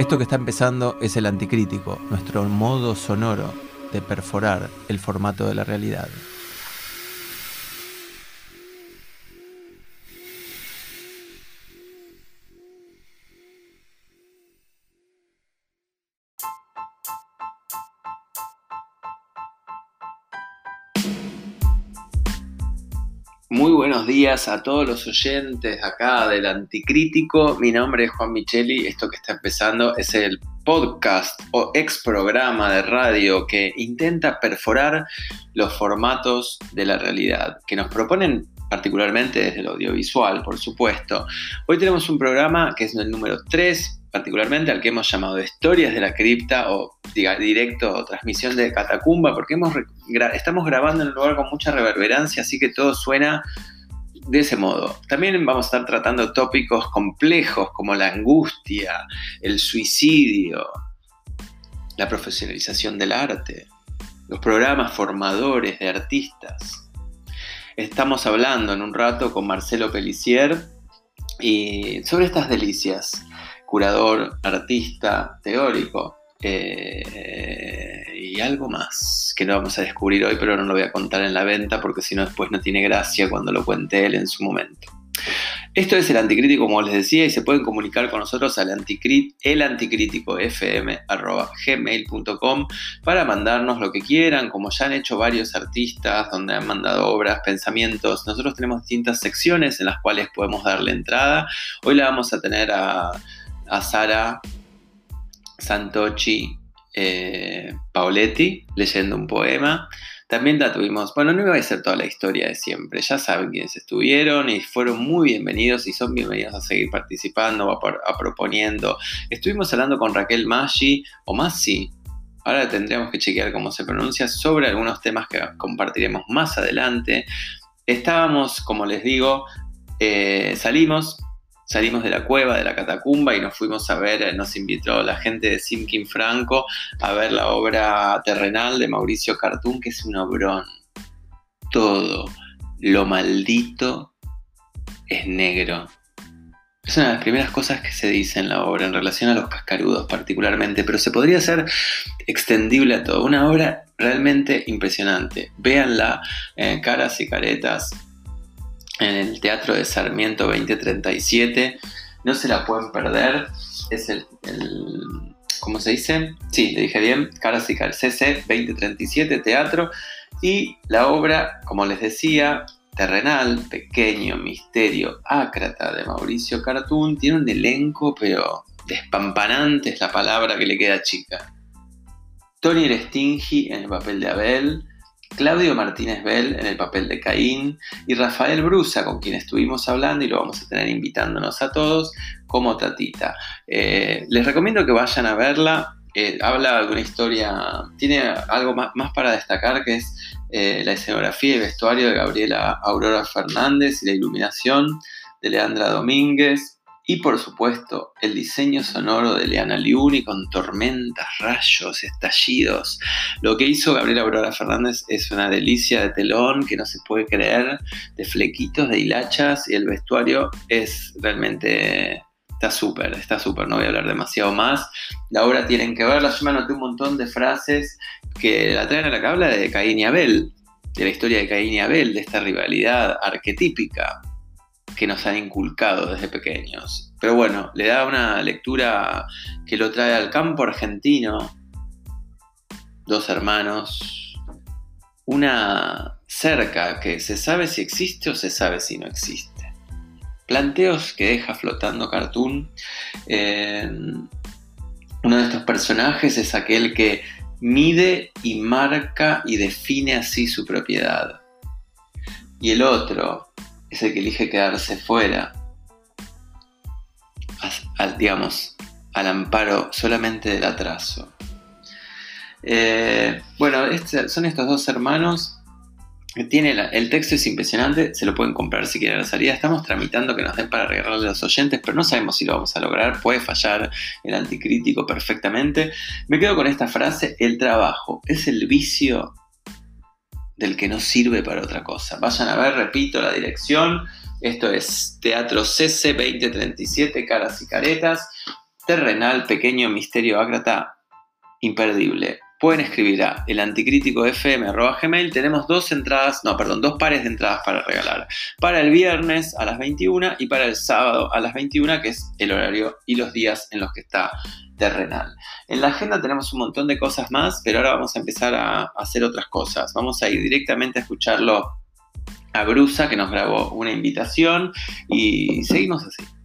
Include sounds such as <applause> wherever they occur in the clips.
Esto que está empezando es el anticrítico, nuestro modo sonoro de perforar el formato de la realidad. Días a todos los oyentes acá del Anticrítico. Mi nombre es Juan Micheli. Esto que está empezando es el podcast o ex programa de radio que intenta perforar los formatos de la realidad, que nos proponen particularmente desde el audiovisual, por supuesto. Hoy tenemos un programa que es el número 3, particularmente al que hemos llamado Historias de la Cripta o diga, directo o transmisión de Catacumba, porque hemos, estamos grabando en un lugar con mucha reverberancia, así que todo suena de ese modo. También vamos a estar tratando tópicos complejos como la angustia, el suicidio, la profesionalización del arte, los programas formadores de artistas. Estamos hablando en un rato con Marcelo Pelicier y sobre estas delicias curador, artista, teórico eh, y algo más que no vamos a descubrir hoy, pero no lo voy a contar en la venta porque si no después no tiene gracia cuando lo cuente él en su momento. Esto es el anticrítico, como les decía, y se pueden comunicar con nosotros al anticrit, elanticríticofm.gmail.com para mandarnos lo que quieran, como ya han hecho varios artistas, donde han mandado obras, pensamientos. Nosotros tenemos distintas secciones en las cuales podemos darle entrada. Hoy la vamos a tener a a Sara Santochi eh, Paoletti leyendo un poema. También la tuvimos, bueno, no iba a ser toda la historia de siempre, ya saben quiénes estuvieron y fueron muy bienvenidos y son bienvenidos a seguir participando a, proponiendo. Estuvimos hablando con Raquel Maggi o Massi, ahora tendríamos que chequear cómo se pronuncia, sobre algunos temas que compartiremos más adelante. Estábamos, como les digo, eh, salimos salimos de la cueva, de la catacumba y nos fuimos a ver, eh, nos invitó la gente de Simkin Franco a ver la obra terrenal de Mauricio Cartún, que es un obrón. Todo lo maldito es negro. Es una de las primeras cosas que se dice en la obra en relación a los cascarudos particularmente, pero se podría hacer extendible a todo. Una obra realmente impresionante. Véanla, eh, caras y caretas, en el Teatro de Sarmiento 2037. No se la pueden perder. Es el, ¿cómo se dice? Sí, le dije bien, Caras y CC 2037 Teatro. Y la obra, como les decía, terrenal, pequeño, misterio, ácrata de Mauricio Cartoon, tiene un elenco, pero despampanante es la palabra que le queda chica. Tony Restingi en el papel de Abel, Claudio Martínez Bell en el papel de Caín y Rafael Brusa, con quien estuvimos hablando y lo vamos a tener invitándonos a todos como Tatita. Eh, les recomiendo que vayan a verla. Eh, habla de una historia, tiene algo más, para destacar que es eh, la escenografía y vestuario de Gabriela Aurora Fernández y la iluminación de Leandra Domínguez. Y por supuesto, el diseño sonoro de Leana Liuni con tormentas, rayos, estallidos. Lo que hizo Gabriela Aurora Fernández es una delicia de telón que no se puede creer, de flequitos, de hilachas, y el vestuario es realmente está súper, está súper, no voy a hablar demasiado más. La obra tienen que verla, yo me anoté un montón de frases que la traen a la que habla de Caín y Abel, de la historia de Caín y Abel, de esta rivalidad arquetípica que nos han inculcado desde pequeños. Pero bueno, le da una lectura que lo trae al campo argentino, dos hermanos, una cerca que se sabe si existe o se sabe si no existe. Planteos que deja flotando Cartoon. uno de estos personajes es aquel que mide y marca y define así su propiedad. Y el otro, es el que elige quedarse fuera, al, digamos, al amparo solamente del atraso. Eh, bueno, este, son estos dos hermanos. El texto es impresionante, se lo pueden comprar si quieren la salida. Estamos tramitando que nos den para regalarle a los oyentes, pero no sabemos si lo vamos a lograr. Puede fallar el anticrítico perfectamente. Me quedo con esta frase: el trabajo es el vicio del que no sirve para otra cosa. Vayan a ver, repito, la dirección. Esto es Teatro CC 2037, Caras y Caretas. terrenal, pequeño misterio ágrata, imperdible. Pueden escribir a elanticríticofm.gmail. Tenemos dos entradas, no, perdón, dos pares de entradas para regalar. Para el viernes a las 21 y para el sábado a las 21, que es el horario y los días en los que está terrenal. En la agenda tenemos un montón de cosas más, pero ahora vamos a empezar a hacer otras cosas. Vamos a ir directamente a escucharlo a Brusa, que nos grabó una invitación, y seguimos así.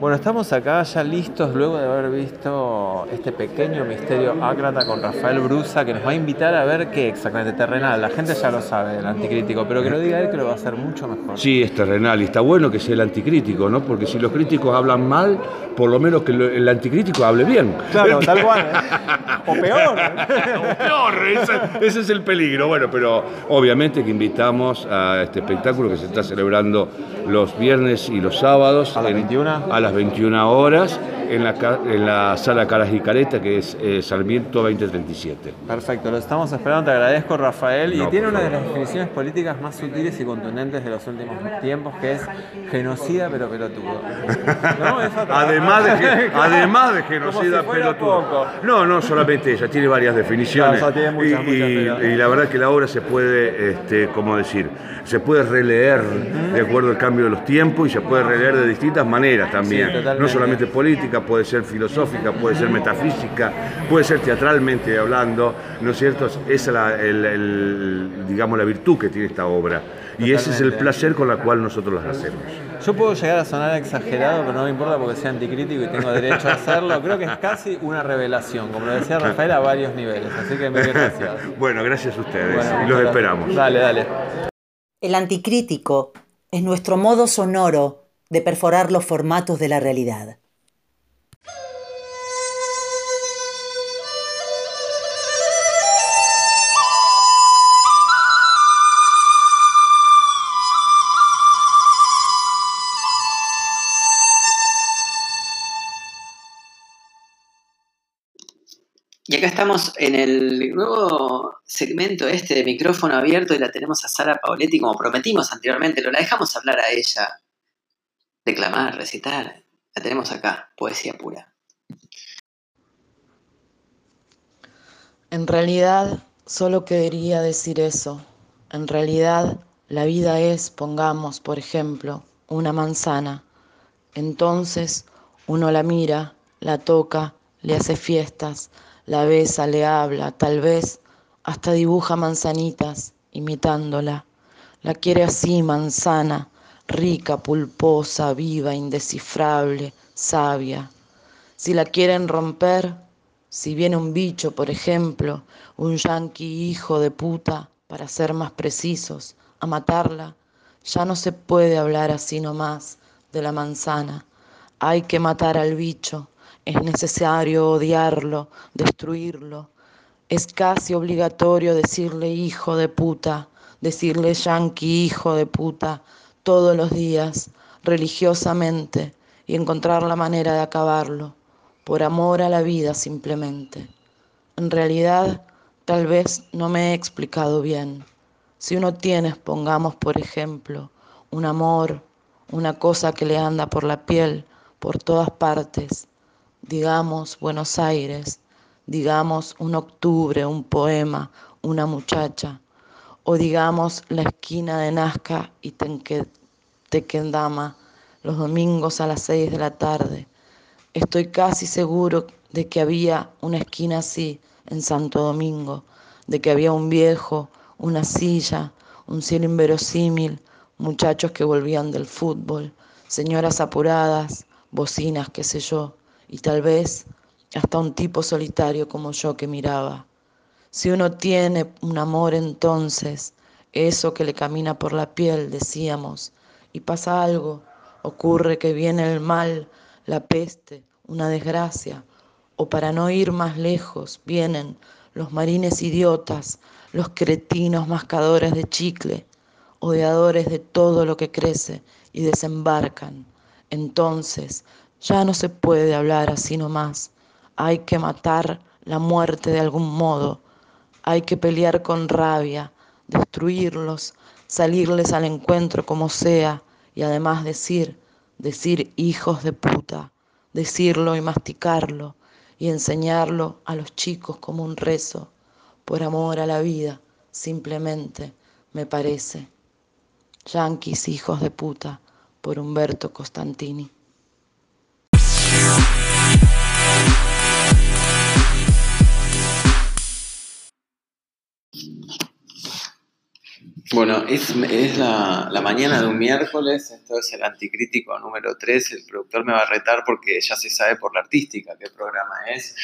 Bueno, estamos acá ya listos luego de haber visto este pequeño misterio ácrata con Rafael Brusa, que nos va a invitar a ver qué exactamente terrenal. La gente ya lo sabe, el anticrítico, pero que lo diga él que lo va a hacer mucho mejor. Sí, es terrenal y está bueno que sea el anticrítico, ¿no? Porque si los críticos hablan mal, por lo menos que el anticrítico hable bien. Claro, tal cual. ¿eh? <laughs> O peor. o peor, ese, ese, es el peligro. Bueno, pero obviamente que invitamos a este espectáculo que se está celebrando los viernes y los sábados. A las 21. A las 21 horas en la, en la sala Caras y Careta, que es eh, Sarmiento 2037. Perfecto, lo estamos esperando, te agradezco Rafael. y tiene una de las definiciones políticas más sutiles y contundentes de los últimos tiempos, que es genocida pero pelotudo. <laughs> ¿No? además, de, <laughs> además de genocida pelotudo. No, no solamente ella, tiene varias definiciones. y, la verdad que la obra se puede, este, ¿cómo decir? Se puede releer de acuerdo al cambio de los tiempos y se puede releer de distintas maneras también. No solamente política puede ser filosófica, puede ser metafísica, puede ser teatralmente hablando, ¿no es cierto? Esa es la, digamos, la virtud que tiene esta obra. Y ese es el placer con la cual nosotros las hacemos. Yo puedo llegar a sonar exagerado, pero no me importa porque sea anticrítico y tengo derecho a hacerlo. Creo que es casi una revelación, como lo decía Rafael, a varios niveles. Así que muchas gracias. <laughs> bueno, gracias a ustedes y los esperamos. Dale, dale. El anticrítico es nuestro modo sonoro de perforar los formatos de la realidad. Y acá estamos en el nuevo segmento este de micrófono abierto y la tenemos a Sara Paoletti como prometimos anteriormente, lo la dejamos hablar a ella, declamar, recitar. La tenemos acá, poesía pura. En realidad, solo quería decir eso. En realidad, la vida es, pongamos, por ejemplo, una manzana. Entonces, uno la mira, la toca, le hace fiestas, la besa, le habla, tal vez hasta dibuja manzanitas imitándola. La quiere así, manzana, rica, pulposa, viva, indescifrable, sabia. Si la quieren romper, si viene un bicho, por ejemplo, un yanqui hijo de puta, para ser más precisos, a matarla, ya no se puede hablar así nomás de la manzana. Hay que matar al bicho, es necesario odiarlo, destruirlo. Es casi obligatorio decirle hijo de puta, decirle yanqui hijo de puta todos los días, religiosamente, y encontrar la manera de acabarlo, por amor a la vida simplemente. En realidad, tal vez no me he explicado bien. Si uno tiene, pongamos por ejemplo, un amor, una cosa que le anda por la piel, por todas partes, digamos Buenos Aires, digamos un octubre, un poema, una muchacha, o digamos la esquina de Nazca y Tequendama los domingos a las seis de la tarde. Estoy casi seguro de que había una esquina así en Santo Domingo, de que había un viejo, una silla, un cielo inverosímil, muchachos que volvían del fútbol, señoras apuradas, bocinas, qué sé yo y tal vez hasta un tipo solitario como yo que miraba. Si uno tiene un amor entonces, eso que le camina por la piel, decíamos, y pasa algo, ocurre que viene el mal, la peste, una desgracia, o para no ir más lejos, vienen los marines idiotas, los cretinos mascadores de chicle, odiadores de todo lo que crece, y desembarcan. Entonces, ya no se puede hablar así nomás. Hay que matar la muerte de algún modo. Hay que pelear con rabia, destruirlos, salirles al encuentro como sea y además decir, decir hijos de puta, decirlo y masticarlo y enseñarlo a los chicos como un rezo, por amor a la vida, simplemente, me parece. Yanquis, hijos de puta, por Humberto Costantini. Bueno, es, es la, la, mañana de un miércoles, esto es el anticrítico número 3, el productor me va a retar porque ya se sabe por la artística qué programa es.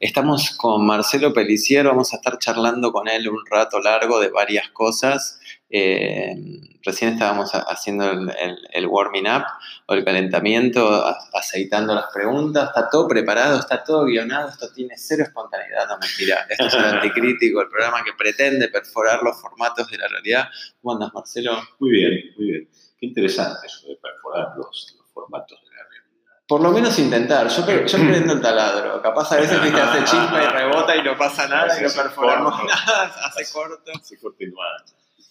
Estamos con Marcelo Pelicier, vamos a estar charlando con él un rato largo de varias cosas. Eh, recién estábamos haciendo el, el, warming up o el calentamiento, aceitando las preguntas, está todo preparado, está todo guionado, esto tiene cero espontaneidad, no mentira. Esto es el <laughs> anticrítico, el programa que pretende perforar los formatos de la realidad. ¿Cómo andas, Marcelo? Muy bien, muy bien. Qué interesante eso de perforar los, formatos de la realidad. Por lo menos intentar. Yo, yo prendo el taladro. Capaz a veces viste, hace chispa <laughs> y rebota y no pasa nada y no perforamos <laughs> nada, hace corto. Hace corto y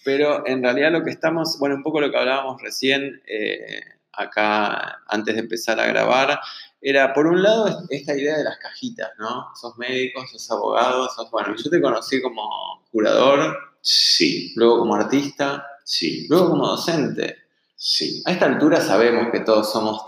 pero en realidad lo que estamos, bueno, un poco lo que hablábamos recién eh, acá antes de empezar a grabar, era por un lado esta idea de las cajitas, ¿no? Sos médico, sos abogado, sos, bueno, yo te conocí como curador, sí. Luego como artista, sí. Luego como docente. Sí. A esta altura sabemos que todos somos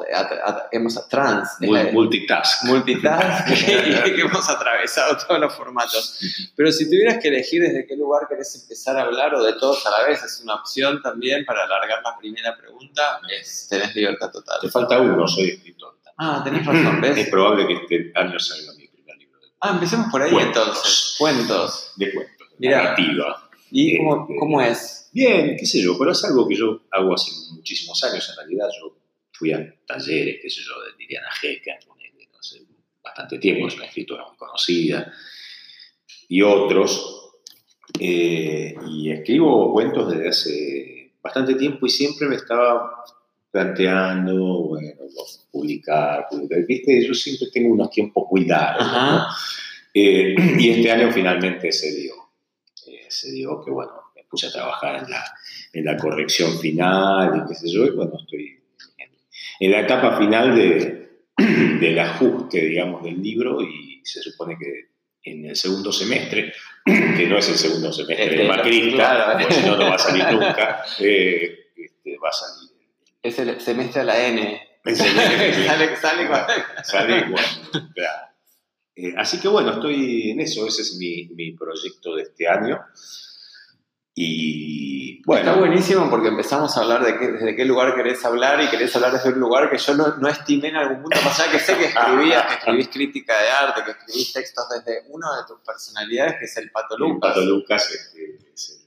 hemos trans. multitask. Multitask <laughs> <laughs> y que hemos atravesado todos los formatos. Pero si tuvieras que elegir desde qué lugar querés empezar a hablar o de todos a la vez, es una opción también para alargar la primera pregunta, es, tenés libertad total. Te falta uno, soy escritor. Ah, tenés razón, ¿ves? Es probable que este año salga mi primer libro. De ah, empecemos por ahí entonces. Cuentos. De cuentos. Narrativa. ¿Y cómo, cómo es? Bien, qué sé yo, pero es algo que yo hago hace muchísimos años en realidad. Yo fui a talleres, qué sé yo, de Liliana Hecker, hace bastante tiempo, es una escritora muy conocida, y otros. Eh, y escribo cuentos desde hace bastante tiempo y siempre me estaba planteando, bueno, publicar, publicar. Viste, yo siempre tengo unos tiempos muy largos. Eh, <clears throat> y este año finalmente se dio. Eh, se dio que, bueno, puse a trabajar en la, en la corrección final y qué sé yo, y cuando estoy en, la etapa final de, <clears throat> del ajuste, digamos, del libro y se supone que en el segundo semestre, <clears throat> que no es el segundo semestre de Macrista, porque si no, no va a salir nunca, eh, este, va a salir. Es el semestre a la N. <laughs> sale, sale, sale igual. Eh, así que bueno, estoy en eso, ese es mi, mi proyecto de este año. Y bueno. Está buenísimo porque empezamos a hablar de qué, desde qué lugar querés hablar y querés hablar desde un lugar que yo no, no estimé en algún punto, más allá que sé que escribías, que escribís crítica de arte, que escribís textos desde una de tus personalidades, que es el Pato Lucas. El Pato Lucas este, es, el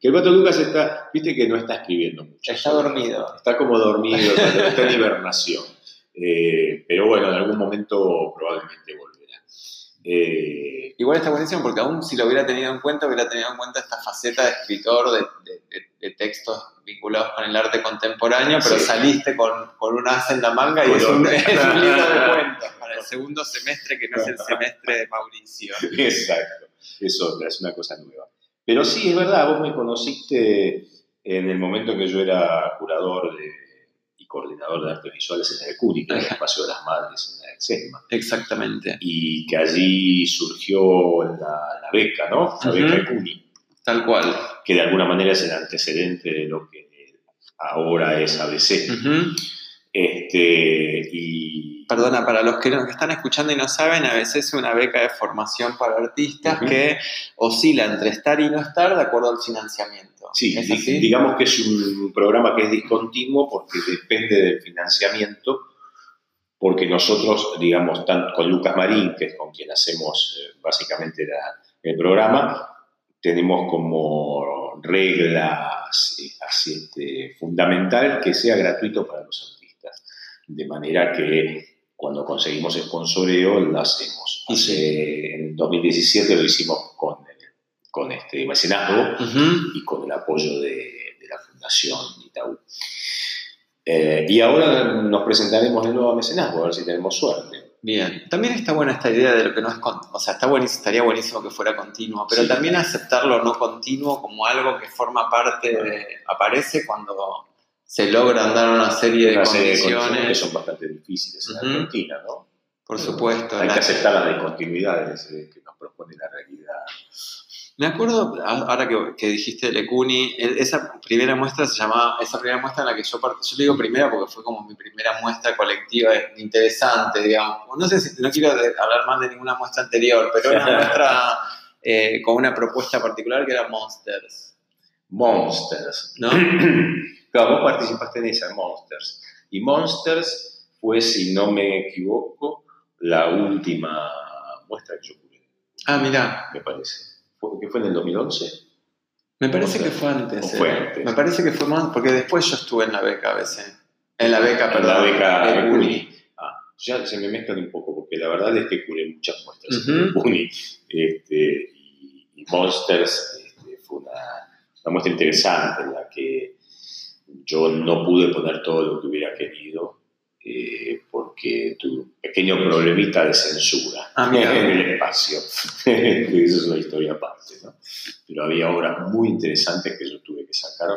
que el Pato Lucas está, viste que no está escribiendo mucho. Está dormido. Está como dormido, <laughs> está en hibernación. Eh, pero bueno, en algún momento probablemente volverá. Eh, Igual está buenísimo porque aún si lo hubiera tenido en cuenta, hubiera tenido en cuenta esta faceta de escritor de, de, textos vinculados con el arte contemporáneo, pero saliste con, con, un as en la manga y es un, <laughs> libro de cuentos para el segundo semestre que no es el semestre de Mauricio. <laughs> Exacto, eso es una cosa nueva. Pero sí, es verdad, vos me conociste en el momento que yo era curador de coordinador de artes visuales en el CUNY, en el Espacio de las Madres en el SEGMA. Exactamente. Y que allí surgió la, beca, ¿no? La beca CUNY. Tal cual. Que de alguna manera es el antecedente de lo que ahora es ABC. Este, y... Perdona, para los que, están escuchando y no saben, a veces es una beca de formación para artistas que oscila entre estar y no estar de acuerdo al financiamiento. Sí, digamos que es un programa que es discontinuo porque depende del financiamiento, porque nosotros, digamos, tanto con Lucas Marín, que es con quien hacemos eh, básicamente el programa, tenemos como regla así, este, fundamental que sea gratuito para los artistas de manera que cuando conseguimos el sponsoreo lo hacemos. en 2017 lo hicimos con, con este mecenazgo y con el apoyo de, la Fundación Itaú. Eh, y ahora nos presentaremos de nuevo a mecenazgo, a ver si tenemos suerte. Bien, también está buena esta idea de lo que no es, o sea, está buenísimo, estaría buenísimo que fuera continuo, pero también aceptar lo no continuo como algo que forma parte de, aparece cuando se logran dar una serie de serie de condiciones. que son bastante difíciles en Ujú. Argentina, ¿no? Por supuesto. Hay la- que aceptar las discontinuidades eh, que nos propone la realidad. Me acuerdo, ahora que, que dijiste Lecuni, e- esa primera muestra se llamaba, esa primera muestra en la que yo part- yo le digo primera porque fue como mi primera muestra colectiva interesante, digamos. No sé si, no quiero hablar más de ninguna muestra anterior, pero una <laughs> muestra eh, con una propuesta particular que era Monsters, Monsters. ¿no? <clears throat> Claro, vos participaste en esa, Monsters. Y Monsters fue, si no me equivoco, la última muestra que yo pude, Ah, mira, me parece. ¿Fue, ¿Que fue en el 2011? me parece O sea, que fue antes. o fue eh. antes. Me parece que fue más, porque después yo estuve en la beca a veces. En la beca, En perdón. la beca de. Cuni. Ah, ya se me mezclan un poco, porque la verdad es que curé muchas muestras Ujú. en Cuni. Este, y, y Monsters este, fue una, una muestra interesante en la que yo no pude poner todo lo que hubiera querido eh, porque tuve un pequeño problemita de censura Ah, en el espacio. <laughs> Eso es una historia aparte, ¿no? Pero había obras muy interesantes que yo tuve que sacar.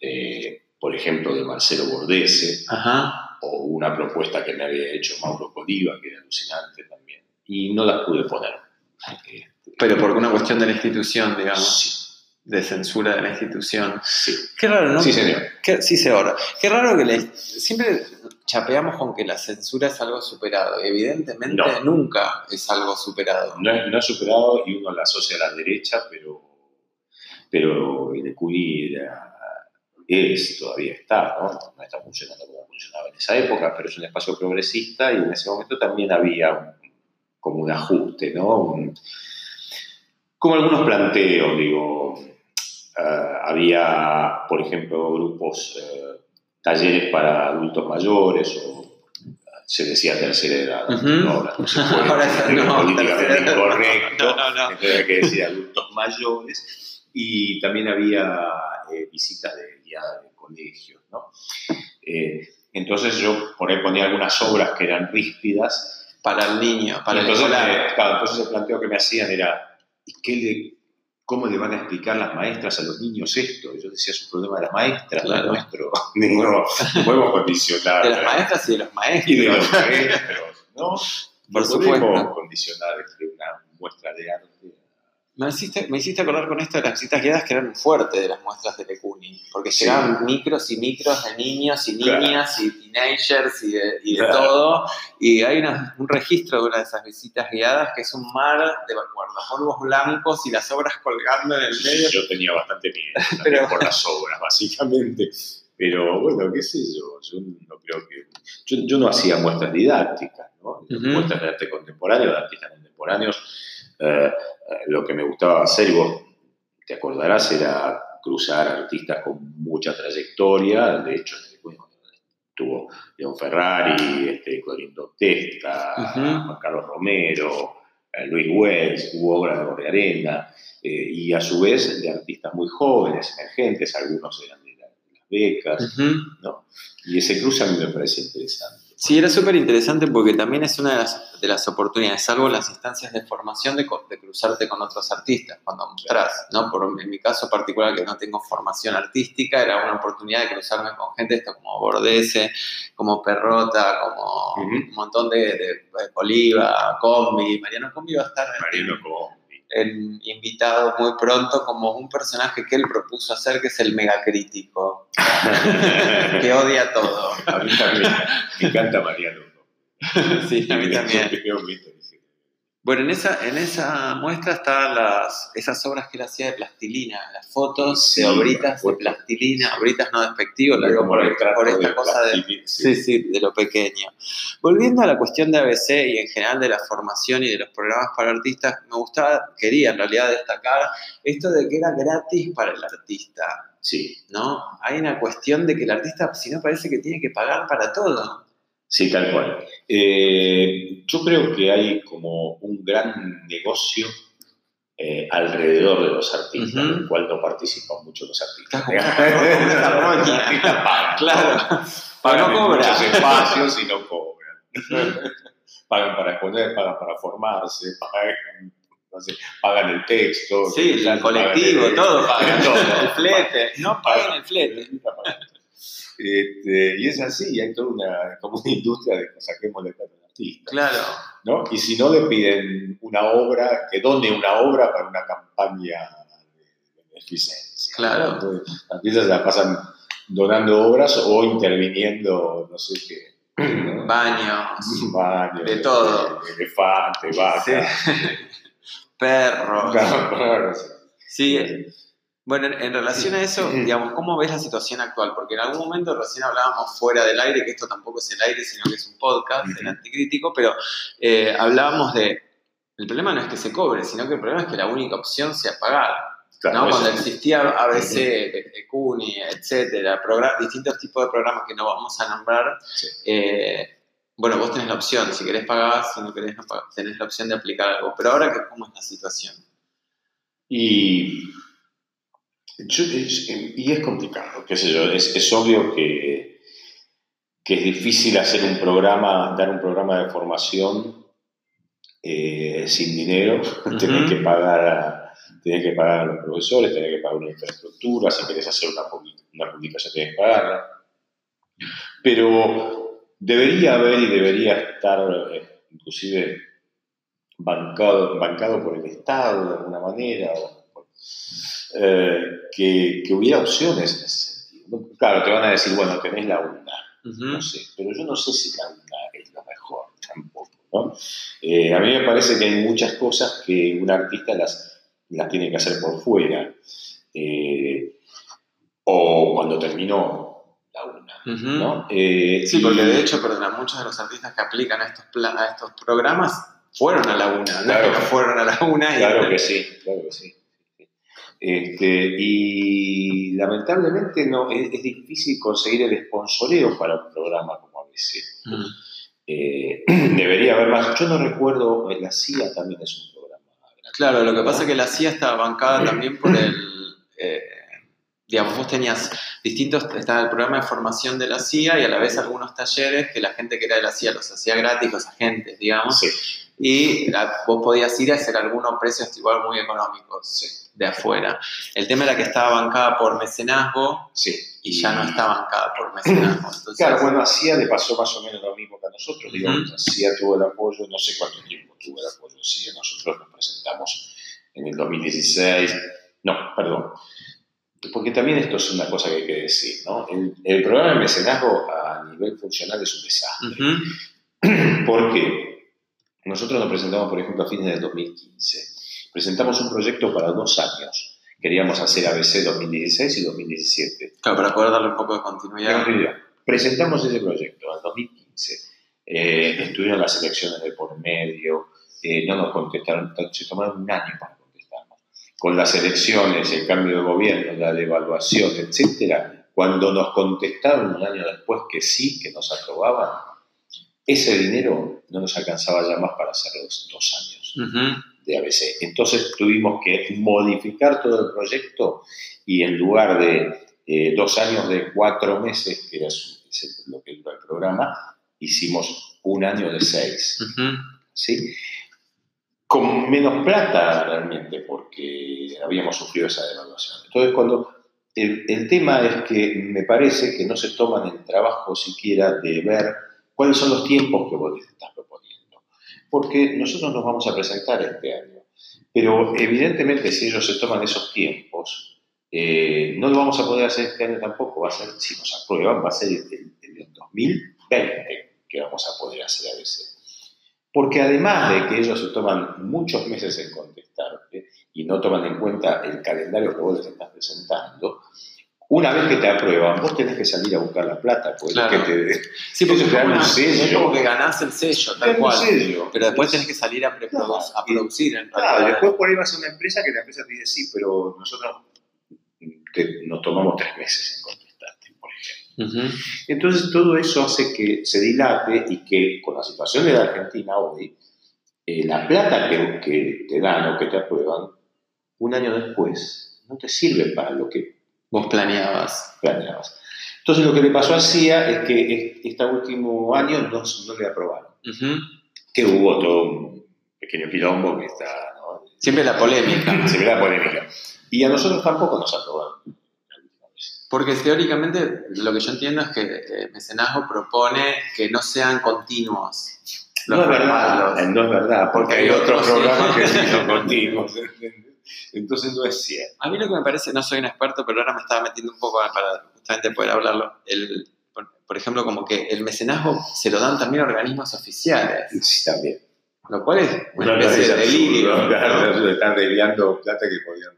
eh, por ejemplo, de Marcelo Bordese, Ajá. o una propuesta que me había hecho Mauro Coliva, que era alucinante también, y no las pude poner. Pero por una cuestión de la institución, digamos. sí, de censura de la institución. sí. Qué raro, ¿no? Sí, señor. Qué- sí, señor. Qué raro que le- siempre chapeamos con que la censura es algo superado. Evidentemente No. nunca es algo superado. No, es- no ha superado y uno la asocia a la derecha, pero, pero el CUNY era, es, todavía está, ¿no? No está funcionando como funcionaba en esa época, pero es un espacio progresista y en ese momento también había un- como un ajuste, ¿no? Un- como algunos planteos, digo, había, por ejemplo, grupos, eh, talleres para adultos mayores o se decía tercera edad. ¿no? ahora no se puede, <laughs> Ahora ya es no, políticamente incorrecto, no, no, no. entonces que decir adultos mayores, y también había eh, visitas de guiadas de colegios, ¿no? Eh, entonces yo por ahí ponía algunas obras que eran ríspidas, Para el niño, para el entonces, escolar. eh, claro, entonces el planteo que me hacían era, ¿y qué le, cómo le van a explicar las maestras a los niños esto? Yo decía, es un problema de las maestras, no Claro. es nuestro. <laughs> No podemos condicionar. De las maestras y de los maestros. Y de los maestros, ¿no? Por No supuesto. podemos condicionar una muestra de arte. Me hiciste, me hiciste acordar con esto de las visitas guiadas que eran fuertes de las muestras de Lecuni, porque Sí. llegaban micros y micros de niños y Claro. niñas y teenagers y de, y de Claro. todo, y hay una- un registro de una de esas visitas guiadas que es un mar de guardapolvos blancos y las obras colgando en el medio. Yo tenía bastante miedo <laughs> Pero- por las obras, básicamente. Pero bueno, qué sé yo, yo no creo que... Yo, yo no hacía muestras didácticas, ¿no? Muestras de arte contemporáneo, de artistas contemporáneos. Eh, lo que me gustaba hacer, y vos te acordarás, era cruzar artistas con mucha trayectoria. De hecho, estuvo León Ferrari, este, Testa. Juan Carlos Romero, eh, Luis Wells, hubo obras de Borge Arena, eh, y a su vez de artistas muy jóvenes, emergentes, algunos eran de, la- de las becas. ¿no? Y ese cruce a mí me parece interesante. Sí, era súper interesante porque también es una de las, de las oportunidades, salvo las instancias de formación, de, de cruzarte con otros artistas cuando mostrás, ¿no? Por, en mi caso particular, que no tengo formación artística, era una oportunidad de cruzarme con gente esto como Bordese, como Perrota, como un montón de, de, de Oliva, Combi. Mariano Combi va a estar Mariano Combi. En- invitado muy pronto como un personaje que él propuso hacer, que es el megacrítico, <laughs> que odia todo. A mí también me encanta Mariano. Sí, a mí <laughs> también. Yo tengo un mito, dice. Bueno, en esa, en esa muestra estaban las, esas obras que él hacía de plastilina, las fotos Sí, de obritas de plastilina, obritas no despectivo, digo por, esta de cosa de, plastilina, sí, sí, de lo pequeño. Volviendo a la cuestión de ABC y en general de la formación y de los programas para artistas, me gustaba, quería en realidad destacar esto de que era gratis para el artista, Sí, ¿no? Hay una cuestión de que el artista, si no, parece que tiene que pagar para todo. Sí, tal cual. Eh, yo creo que hay como un gran negocio eh, alrededor de los artistas, Ujú. del cual no participan mucho los artistas. Claro. pagan no en muchos espacios y no cobran. pagan para exponer, pagan para formarse, pagan, no sé, pagan el texto. Sí, el pagan colectivo, el- <laughs> todo pagan, todo. el <laughs> flete. No pagan el flete. Este, y es así, hay toda una, como una industria de que saquemos de al artista. Claro. ¿no? Y si no le piden una obra, que done una obra para una campaña de beneficencia. Claro. Entonces, las se la pasan donando obras o interviniendo, no sé qué. ¿no? <clears throat> Baños, <laughs> Baños, De todo. Elefante, vaca. <laughs> perros. perros. Sí, bueno, en, en relación a eso, digamos, ¿cómo ves la situación actual? Porque en algún momento recién hablábamos fuera del aire, que esto tampoco es el aire, sino que es un podcast, el anticrítico, pero eh, hablábamos de, el problema no es que se cobre, sino que el problema es que la única opción sea pagar. Claro, ¿no? Cuando existía ABC, CUNY, etcétera, distintos tipos de programas que no vamos a nombrar, Sí. eh, bueno, vos tenés la opción, si querés pagar, si no querés no pagás, tenés la opción de aplicar algo. Pero ahora, ¿qué- ¿cómo es la situación? Y, yo- es, y es complicado, qué sé yo, es, es obvio que, que es difícil hacer un programa, dar un programa de formación eh, sin dinero, <laughs> tenés que pagar a, tenés que pagar a los profesores, tenés que pagar una infraestructura, si querés hacer una, una publicación tenés que pagarla. Pero debería haber y debería estar eh, inclusive bancado, bancado por el Estado de alguna manera, o eh, que, que hubiera opciones en ese sentido. Claro, te van a decir, bueno, tenés la UNA, no sé, pero yo no sé si la UNA es lo mejor tampoco. ¿no? Eh, a mí me parece que hay muchas cosas que un artista las, las tiene que hacer por fuera. Eh, o cuando terminó la UNA. ¿no? Eh, Sí, porque de hecho, perdona, muchos de los artistas que aplican a estos, a estos programas fueron a la una, Claro. no fueron a la una y Claro que sí, claro que sí. Este, y lamentablemente no, es, es difícil conseguir el sponsoreo para un programa como ABC. Mm. Eh, <clears throat> debería haber más. Yo no recuerdo, eh, la CIA también es un programa. Claro, lo que ¿no? pasa es que la CIA estaba bancada también por el. eh, digamos, vos tenías distintos. Estaba el programa de formación de la CIA y a la vez algunos talleres que la gente que era de la CIA los hacía gratis, los agentes, digamos. Sí, Y la- vos podías ir a hacer algunos precios igual muy económicos de afuera. El tema era que estaba bancada por mecenazgo sí. y ya no está bancada por mecenazgo. <clears throat> Entonces, Claro, bueno, a CIA le pasó más o menos lo mismo que a nosotros. Digamos, Ujú. CIA tuvo el apoyo, no sé cuánto tiempo tuvo el apoyo de CIA. Nosotros nos presentamos en el 2016. No, perdón. Porque también esto es una cosa que hay que decir, ¿no? El, el programa de mecenazgo a nivel funcional es un desastre. Ujú. <clears throat> ¿Por qué? Nosotros nos presentamos, por ejemplo, a fines del 2015. Presentamos un proyecto para dos años. Queríamos hacer ABC 2016 y 2017. Claro, para poder darle un poco de continuidad. Presentamos ese proyecto en 2015. Eh, estuvieron las elecciones de por medio, eh, no nos contestaron, se tomaron un año para contestarnos. Con las elecciones, el cambio de gobierno, la devaluación, etcétera, cuando nos contestaron un año después que sí, que nos aprobaban, ese dinero no nos alcanzaba ya más para hacer los dos años Ujú. De ABC. Entonces tuvimos que modificar todo el proyecto y en lugar de eh, dos años de cuatro meses, que es, lo que dura el programa, hicimos un año de seis. ¿sí? Con menos plata realmente, porque habíamos sufrido esa devaluación. Entonces, cuando el, el tema es que me parece que no se toman el trabajo siquiera de ver cuáles son los tiempos que vos estás. Porque nosotros nos vamos a presentar este año, pero evidentemente si ellos se toman esos tiempos, eh, no lo vamos a poder hacer este año tampoco, va a ser, si nos aprueban, va a ser el, el, el 2020 que vamos a poder hacer a veces. Porque además de que ellos se toman muchos meses en contestarte y no toman en cuenta el calendario que vos les estás presentando, una vez que te aprueban, vos tenés que salir a buscar la plata, pues Claro. que te, Sí, porque <laughs> es como, un sello. es como que ganás el sello, tal cual. sello. Pero después tenés que salir a, preprodu- a producir en Claro, después por ahí vas a una empresa que la empresa te dice, sí, pero nosotros te- nos tomamos tres meses en contestarte, por ejemplo. Entonces todo eso hace que se dilate y que con la situación de la Argentina hoy, eh, la plata que, que te dan o que te aprueban, un año después no te sirve para lo que Vos planeabas. planeabas. Entonces lo que le pasó a CIA es que este último año no, no le aprobaron. Ujú. Que hubo todo un pequeño quilombo que está... ¿no? Siempre la polémica. <laughs> Ve la polémica. Y a nosotros tampoco nos aprobaron. Porque teóricamente lo que yo entiendo es que el mecenazgo propone que no sean continuos. No es verdad, no es verdad, porque hay otros programas que sí son continuos. <laughs> Entonces no es cierto. A mí lo que me parece, no soy un experto, pero ahora me estaba metiendo un poco para justamente poder hablarlo. El, por ejemplo, como que el mecenazgo se lo dan también organismos oficiales. Sí, también. Lo cual es una especie de delirio. Claro, están desviando plata que podían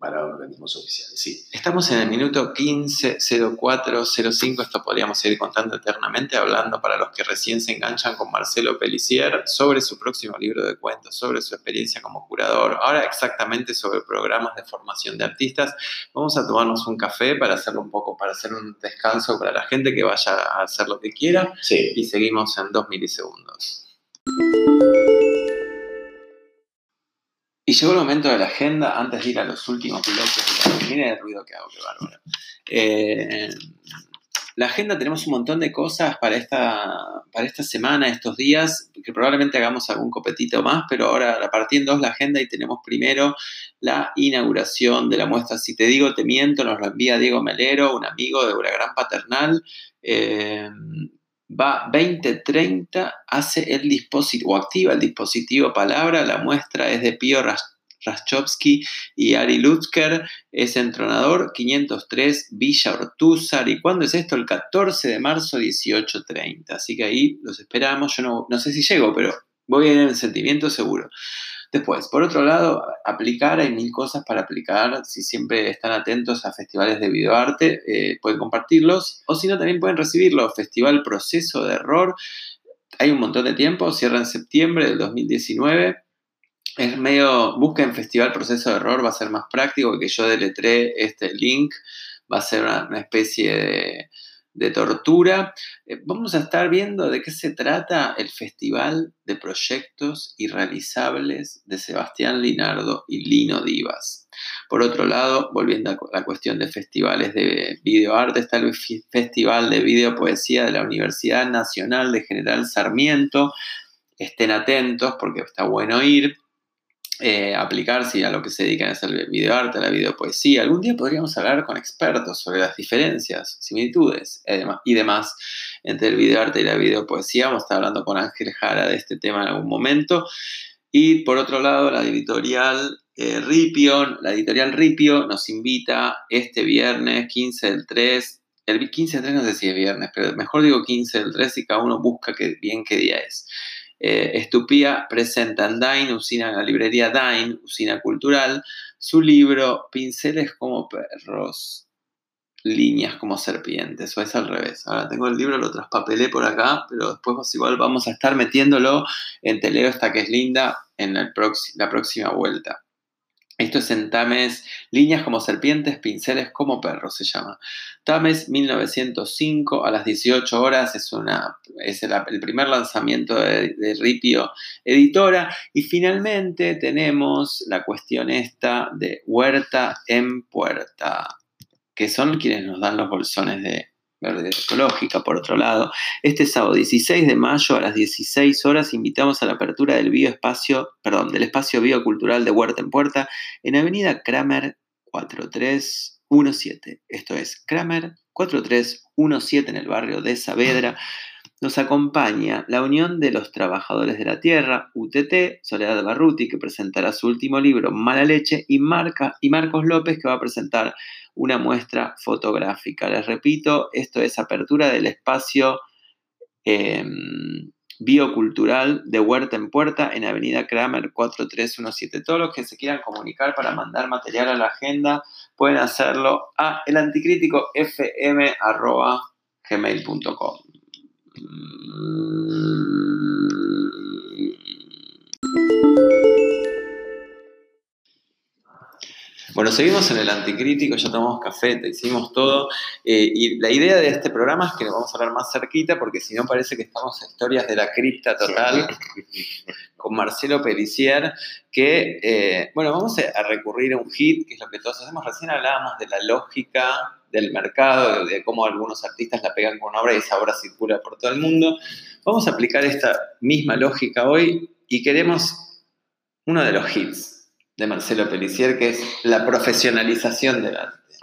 para organismos oficiales, sí. Estamos en el minuto 15.04.05, esto podríamos seguir contando eternamente, hablando para los que recién se enganchan con Marcelo Pelicier sobre su próximo libro de cuentos, sobre su experiencia como curador, ahora exactamente sobre programas de formación de artistas. Vamos a tomarnos un café para hacerlo un poco, para hacer un descanso para la gente que vaya a hacer lo que quiera sí. y seguimos en dos milisegundos. Y llegó el momento de la agenda, antes de ir a los últimos bloques. Miren el ruido que hago, qué bárbaro. Eh, la agenda tenemos un montón de cosas para esta, para esta semana, estos días, que probablemente hagamos algún copetito más, pero ahora la partí en dos la agenda y tenemos primero la inauguración de la muestra Si te digo te miento, nos lo envía Diego Melero, un amigo de una gran paternal. Eh, va 2030, hace el dispositivo, o activa el dispositivo palabra, la muestra es de Pío Raschowski y Ari Lutzker, es entronador 503 Villa Ortúzar. ¿Y cuándo es esto? El 14 de marzo 1830. Así que ahí los esperamos. Yo no, no sé si llego, pero voy a ir en el sentimiento seguro. Después, por otro lado, aplicar, hay mil cosas para aplicar. Si siempre están atentos a festivales de videoarte, eh, pueden compartirlos. O si no, también pueden recibirlo. Festival Proceso de Error. Hay un montón de tiempo, cierra en septiembre del 2019. Es medio, busquen Festival Proceso de Error, va a ser más práctico que yo deletré este link. Va a ser una especie de de tortura. Eh, vamos a estar viendo de qué se trata el Festival de Proyectos Irrealizables de Sebastián Linardo y Lino Divas. Por otro lado, volviendo a la cuestión de festivales de videoarte, está el Festival de Videopoesía de la Universidad Nacional de General Sarmiento. Estén atentos porque está bueno ir. Eh, aplicarse a lo que se dedican a hacer videoarte, a la videopoesía. Algún día podríamos hablar con expertos sobre las diferencias, similitudes eh, y demás entre el videoarte y la videopoesía. Vamos a estar hablando con Ángel Jara de este tema en algún momento. Y por otro lado, la editorial eh, Ripio, la editorial Ripio nos invita este viernes 15 del 3. El 15 del 3 no sé si es viernes, pero mejor digo 15 del 3 y cada uno busca bien qué día es. Eh, Estupía presenta en Dine, usina, la librería Dine, usina cultural, su libro Pinceles como perros, líneas como serpientes, o es al revés. Ahora tengo el libro, lo traspapelé por acá, pero después igual vamos a estar metiéndolo en Teleo esta que es linda en la próxima vuelta. Esto es en Tames, líneas como serpientes, pinceles como perros se llama. Tames 1905 a las 18 horas es, una, es el, primer lanzamiento de, de, Ripio Editora. Y finalmente tenemos la cuestión esta de Huerta en Puerta, que son quienes nos dan los bolsones de, Verde Ecológica, por otro lado. Este sábado 16 de mayo a las 16 horas invitamos a la apertura del bioespacio, perdón, del espacio biocultural de Huerta en Puerta en Avenida Kramer 4317. Esto es Kramer 4317 en el barrio de Saavedra. Nos acompaña la Unión de los Trabajadores de la Tierra, UTT, Soledad Barruti, que presentará su último libro, Mala Leche, y, Marca, y Marcos López, que va a presentar una muestra fotográfica. Les repito, esto es apertura del espacio em, biocultural de Huerta en Puerta en Avenida Kramer 4317. Todos los que se quieran comunicar para mandar material a la agenda pueden hacerlo a elanticríticofm.gmail.com. Bueno, seguimos en el anticrítico, ya tomamos café, te hicimos todo. Eh, y la idea de este programa es que nos vamos a hablar más cerquita, porque si no parece que estamos en historias de la cripta total <laughs> con Marcelo Pelicier, que, eh, bueno, vamos a recurrir a un hit, que es lo que todos hacemos. Recién hablábamos de la lógica del mercado, de cómo algunos artistas la pegan con una obra y esa obra circula por todo el mundo. Vamos a aplicar esta misma lógica hoy y queremos uno de los hits de Marcelo Pelicier, que es la profesionalización del arte.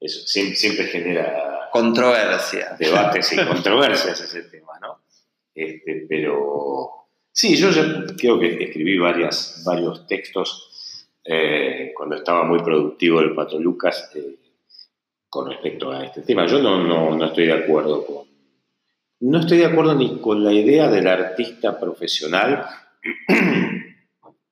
eso siempre, genera controversia. Debates y <laughs> controversias ese tema, ¿no? Este, pero sí, yo creo que escribí varias, varios textos eh, cuando estaba muy productivo el Pato Lucas eh, con respecto a este tema. Yo no, no, no estoy de acuerdo con. No estoy de acuerdo ni con la idea del artista profesional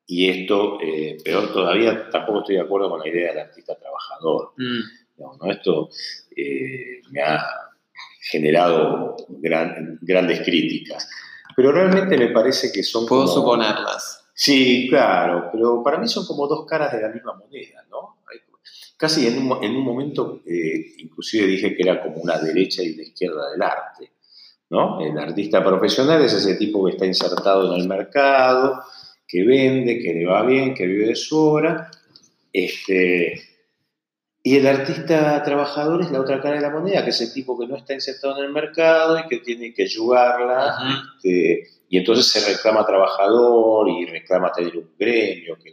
y esto, eh, peor todavía, tampoco estoy de acuerdo con la idea del artista trabajador. Mm. Esto eh, me ha generado grandes críticas. Pero realmente me parece que son... Puedo suponerlas. Sí, claro, pero para mí son como dos caras de la misma moneda, ¿no? Casi en un, en un momento, eh, inclusive dije que era como una derecha y una izquierda del arte, ¿no? El artista profesional es ese tipo que está insertado en el mercado, que vende, que le va bien, que vive de su obra. Este, y el artista trabajador es la otra cara de la moneda, que es el tipo que no está insertado en el mercado y que tiene que ayudarla. Este, y entonces se reclama trabajador y reclama tener un gremio. Que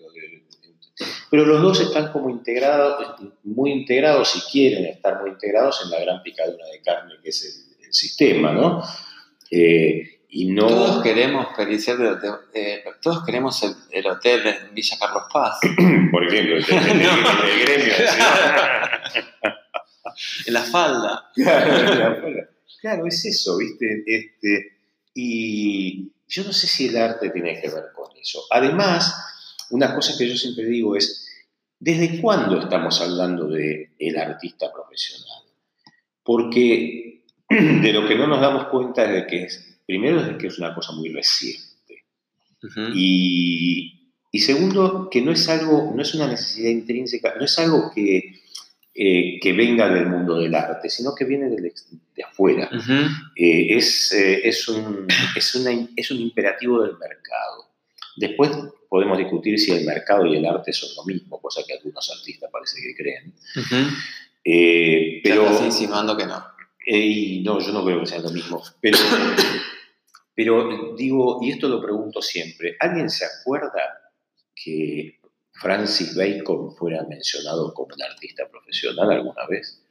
pero los dos están como integrados, muy integrados y quieren estar muy integrados en la gran picadura de carne que es el, sistema, ¿no? Eh, todos queremos periciar eh, todos queremos el, hotel en Villa Carlos Paz. <clears throat> Por ejemplo, el, <laughs> el, gremio. <laughs> en la falda. Claro, es eso, ¿viste? Este, y yo no sé si el arte tiene que ver con eso. Además, una cosa que yo siempre digo es, ¿desde cuándo estamos hablando de el artista profesional? Porque <clears throat> de lo que no nos damos cuenta es de que es primero es que es una cosa muy reciente. y, segundo, que no es algo, no es una necesidad intrínseca, no es algo que, eh, que venga del mundo del arte, sino que viene de afuera. Eh, es, eh, es, un, es, es, un, imperativo del mercado. Después podemos discutir si el mercado y el arte son lo mismo, cosa que algunos artistas parece que creen. pero, estás insinuando que no. no, yo no creo que sea lo mismo. Pero pero digo, y esto lo pregunto siempre, ¿alguien se acuerda que Francis Bacon fuera mencionado como un artista profesional alguna vez?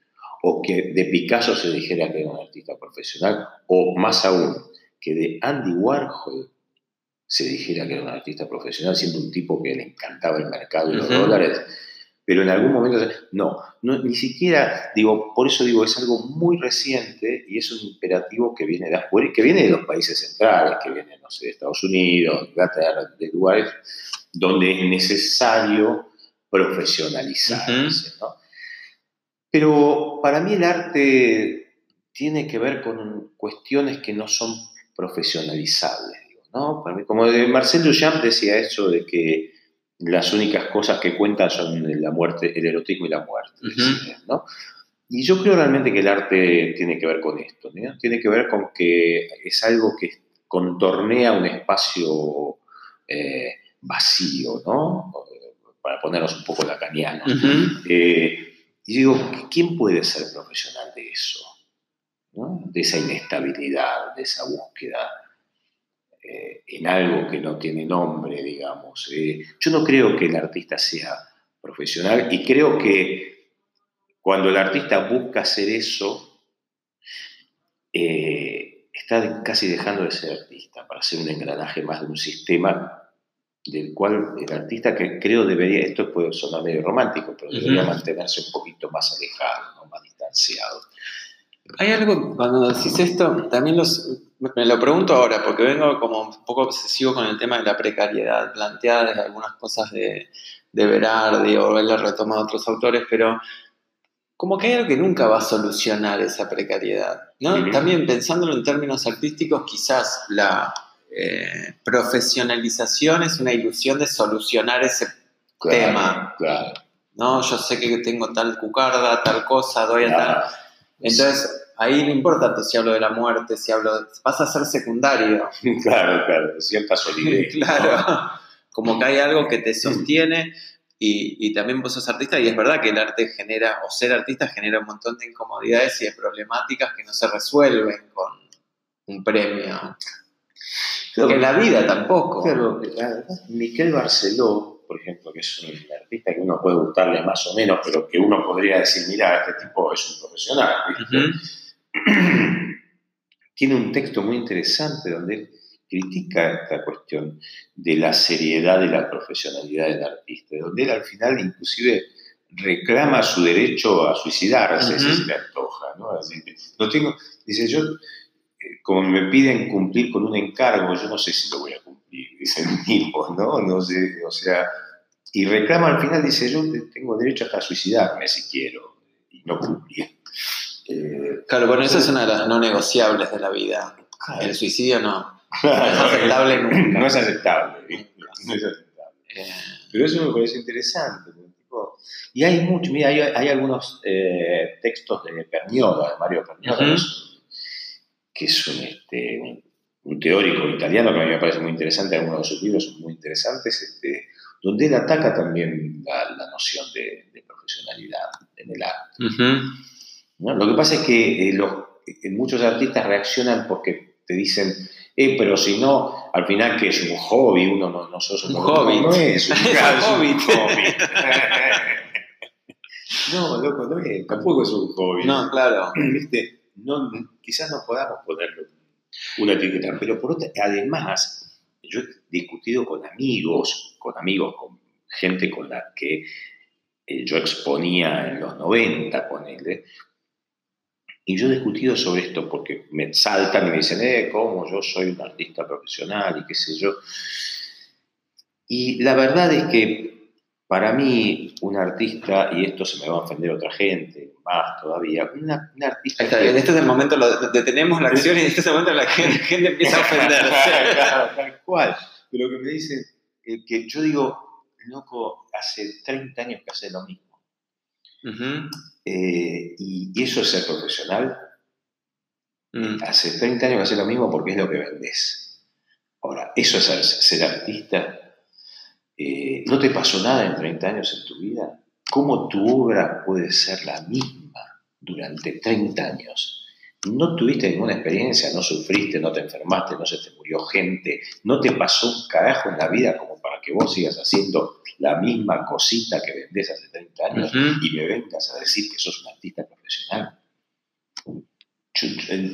¿O que de Picasso se dijera que era un artista profesional? ¿O más aún, que de Andy Warhol se dijera que era un artista profesional, siendo un tipo que le encantaba el mercado y los dólares? pero en algún momento, no, no, ni siquiera, digo, por eso digo, es algo muy reciente y es un imperativo que viene de afuera, que viene de los países centrales, que viene, no sé, de Estados Unidos, de lugares donde es necesario profesionalizarse, ¿no? Pero para mí el arte tiene que ver con cuestiones que no son profesionalizables, ¿no? Para mí, como Marcel Duchamp decía eso de que las únicas cosas que cuentan son la muerte, el erotismo y la muerte. ¿no? Y yo creo realmente que el arte tiene que ver con esto, ¿no? tiene que ver con que es algo que contornea un espacio eh, vacío, ¿no? para ponernos un poco lacanianos. Eh, y digo, ¿quién puede ser profesional de eso? ¿no? De esa inestabilidad, de esa búsqueda eh, en algo que no tiene nombre, digamos. Eh, yo no creo que el artista sea profesional y creo que cuando el artista busca hacer eso, eh, está casi dejando de ser artista para ser un engranaje más de un sistema del cual el artista que creo debería, esto puede sonar medio romántico, pero debería mantenerse un poquito más alejado, más distanciado. Hay algo, cuando decís esto, también los, me lo pregunto ahora, porque vengo como un poco obsesivo con el tema de la precariedad planteada desde algunas cosas de, de Berardi o haberlo retomado otros autores, pero como que hay algo que nunca va a solucionar esa precariedad. ¿no? También pensándolo en términos artísticos, quizás la eh, profesionalización es una ilusión de solucionar ese tema. Claro. ¿no? Yo sé que tengo tal cucarda, tal cosa, doy a tal. Entonces, ahí no importa si hablo de la muerte, si hablo de... pasa a ser secundario. <laughs> Claro, claro, cierta solidez. <laughs> claro, como que hay algo que te sostiene y, y, también vos sos artista y es verdad que el arte genera, o ser artista genera un montón de incomodidades y de problemáticas que no se resuelven con un premio. que la vida tampoco. Claro, Miquel Barceló, por ejemplo, que es un artista que uno puede gustarle más o menos, pero que uno podría decir, mira, este tipo es un profesional. <clears throat> Tiene un texto muy interesante donde él critica esta cuestión de la seriedad y la profesionalidad del artista, donde él al final inclusive reclama su derecho a suicidarse, si se le antoja. ¿no? tengo, dice, yo, eh, como me piden cumplir con un encargo, yo no sé si lo voy a cumplir, dice el mismo, ¿no? No sé, o sea, y reclama al final, dice, yo tengo derecho hasta a suicidarme si quiero, y no cumplir. Eh, claro, bueno, esa es una de las no negociables de la vida. El suicidio no. <laughs> No es aceptable nunca. No es aceptable. No es aceptable. Eh. Pero eso me parece interesante. Y hay mucho, mira, hay, algunos eh, textos de Pernioda, de Mario Pernioda, que es este, un, teórico italiano que a mí me parece muy interesante, algunos de sus libros son muy interesantes, este, donde él ataca también la, noción de, profesionalidad en el arte. Lo que pasa es que eh, eh, muchos artistas reaccionan porque te dicen, eh, pero si no, al final que es un hobby, uno no, no sos un, un hobby. No es un, <laughs> hobby. <laughs> <laughs> No, loco, no es, tampoco es un hobby. No, claro. <clears throat> ¿Viste? No, quizás no podamos ponerlo una etiqueta, pero por otra, además, yo he discutido con amigos, con amigos, con gente con la que eh, yo exponía en los 90, ponele, y yo he discutido sobre esto porque me saltan y me dicen, eh, ¿cómo? Yo soy un artista profesional y qué sé yo. Y la verdad es que para mí, un artista, y esto se me va a ofender otra gente, más todavía, una, un artista... En este momento lo, detenemos la acción y en este momento la gente, empieza a ofenderse. <laughs> tal cual. Pero que me dicen eh, que yo digo, loco, hace 30 años que hace lo mismo. Eh, y, eso es ser profesional. Mm. Hace 30 años que hace lo mismo porque es lo que vendes. Ahora, eso es ser artista eh, ¿no te pasó nada en 30 años en tu vida? ¿Cómo tu obra puede ser la misma durante 30 años? No tuviste ninguna experiencia, no sufriste, no te enfermaste, no se te murió gente, no te pasó un carajo en la vida como para que vos sigas haciendo la misma cosita que vendés hace 30 años y me vengas a decir que sos un artista profesional.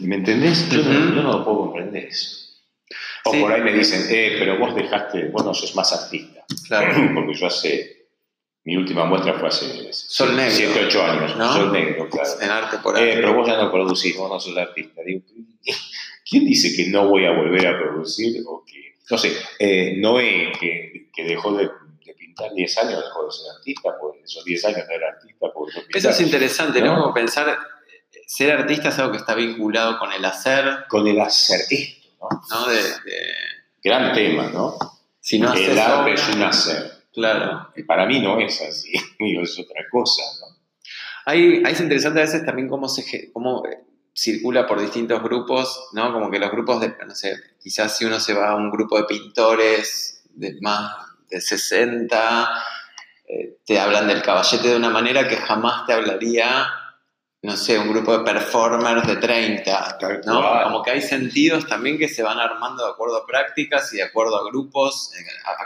¿Me entendés? Yo, no, lo puedo comprender eso. O por ahí me dicen, eh, pero vos dejaste, vos no sos más artista. Claro. <clears throat> Porque yo hace, mi última muestra fue hace Sol 7, 8 años. ¿no? Sol negro, claro. En arte por ahí. Eh, pero vos ya no producís, vos no sos artista. Digo, ¿quién dice que no voy a volver a producir? O que, no sé, eh, Noé, que, que dejó de, pintar 10 años, dejó de ser artista, porque esos 10 años no era artista. Eso es interesante, ¿no? Como pensar, ser artista es algo que está vinculado con el hacer. Con el hacer, esto, ¿no? ¿no? de, Gran tema, ¿no? Si no el arte es un hacer. Claro. Y para mí no es así, <laughs> es otra cosa, ¿no? Hay, es interesante a veces también cómo, se, cómo eh, circula por distintos grupos, ¿no? Como que los grupos de, no sé, quizás si uno se va a un grupo de pintores de más de 60, eh, te hablan del caballete de una manera que jamás te hablaría no sé, un grupo de performers de 30, ¿no? Como que hay sentidos también que se van armando de acuerdo a prácticas y de acuerdo a grupos, eh, a,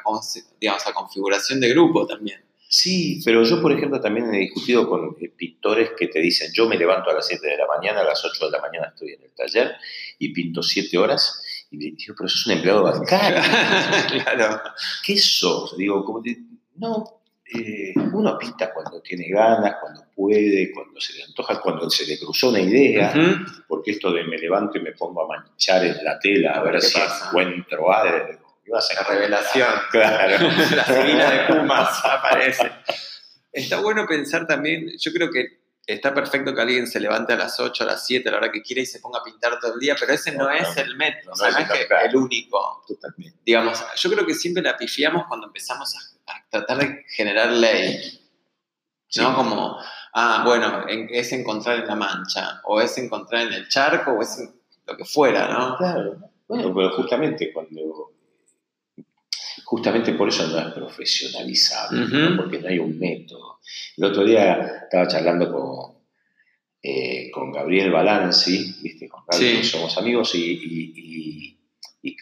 digamos, a configuración de grupo también. Sí, pero yo, por ejemplo, también he discutido con eh, pintores que te dicen, yo me levanto a las 7 de la mañana, a las 8 de la mañana estoy en el taller y pinto 7 horas. Y me digo, pero sos un empleado bancario. <laughs> claro. ¿Qué sos? Digo, como no, eh, uno pinta cuando tiene ganas, cuando puede, cuando se le antoja, cuando se le cruzó una idea, porque esto de me levanto y me pongo a manchar en la tela a ver si encuentro algo. a la revelación. Claro. la fila de Pumas aparece. Está bueno pensar también, yo creo que está perfecto que alguien se levante a las 8, a las 7, a la hora que quiera y se ponga a pintar todo el día, pero ese no, es el método, no, es, el único. Totalmente. Digamos, yo creo que siempre la pifiamos cuando empezamos a tratar de generar ley. ¿No? Como, ah, bueno, es encontrar en la mancha, o es encontrar en el charco, o es lo que fuera, ¿no? Claro. Bueno, pero justamente cuando. Justamente por eso no es profesionalizable, porque no hay un método. El otro día estaba charlando con, eh, con Gabriel Balanzi, ¿viste? Con Gabriel, somos amigos y,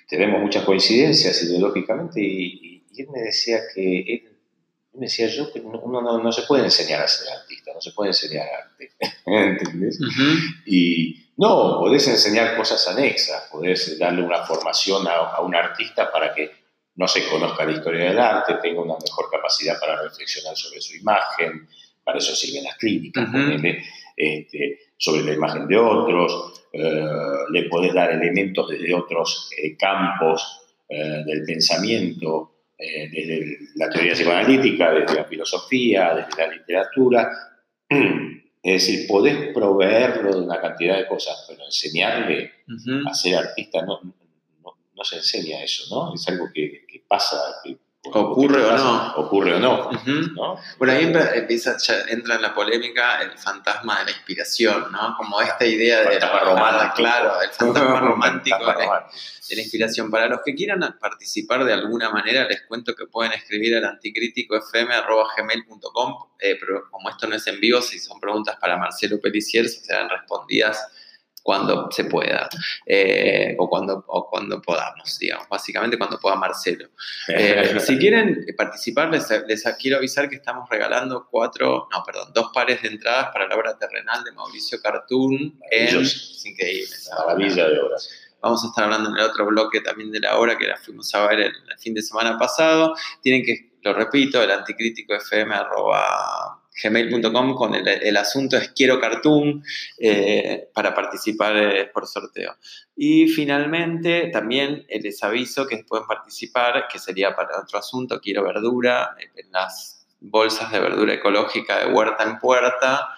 tenemos muchas coincidencias ideológicamente y, él me decía que él me decía yo que uno no, se puede enseñar a ser artista, no se puede enseñar arte, <laughs> ¿entendés? Y no, podés enseñar cosas anexas, podés darle una formación a, un artista para que no se conozca la historia del arte, tenga una mejor capacidad para reflexionar sobre su imagen, para eso sirven las clínicas, este, sobre la imagen de otros, eh, le podés dar elementos desde otros eh, campos eh, del pensamiento, desde la teoría psicoanalítica, desde la filosofía, desde la literatura. <clears throat> Es decir, podés proveerlo de una cantidad de cosas, pero enseñarle a ser artista no, no, se enseña eso, ¿no? Es algo que, que pasa, que Ocurre o no. Ocurre o no. Bueno, ahí empieza, entra en la polémica el fantasma de la inspiración, ¿no? Como esta idea de la romántica, claro, el fantasma <laughs> romántico de, la inspiración. Para los que quieran participar de alguna manera, les cuento que pueden escribir al anticriticofm.gmail.com, eh, pero como esto no es en vivo, si son preguntas para Marcelo Pelicier, serán respondidas cuando se pueda eh, o, cuando, o cuando podamos, digamos, básicamente cuando pueda Marcelo. Eh, si <laughs> quieren participar, les, quiero avisar que estamos regalando cuatro, no, perdón, dos pares de entradas para la obra terrenal de Mauricio Cartoon en... Es increíble. Maravilla de obras. Vamos a estar hablando en el otro bloque también de la obra que la fuimos a ver el, el fin de semana pasado. Tienen que, lo repito, el anticrítico fm gmail.com con el, asunto es quiero cartoon eh, para participar eh, por sorteo. Y finalmente también les aviso que pueden participar, que sería para otro asunto, quiero verdura, en las bolsas de verdura ecológica de huerta en puerta.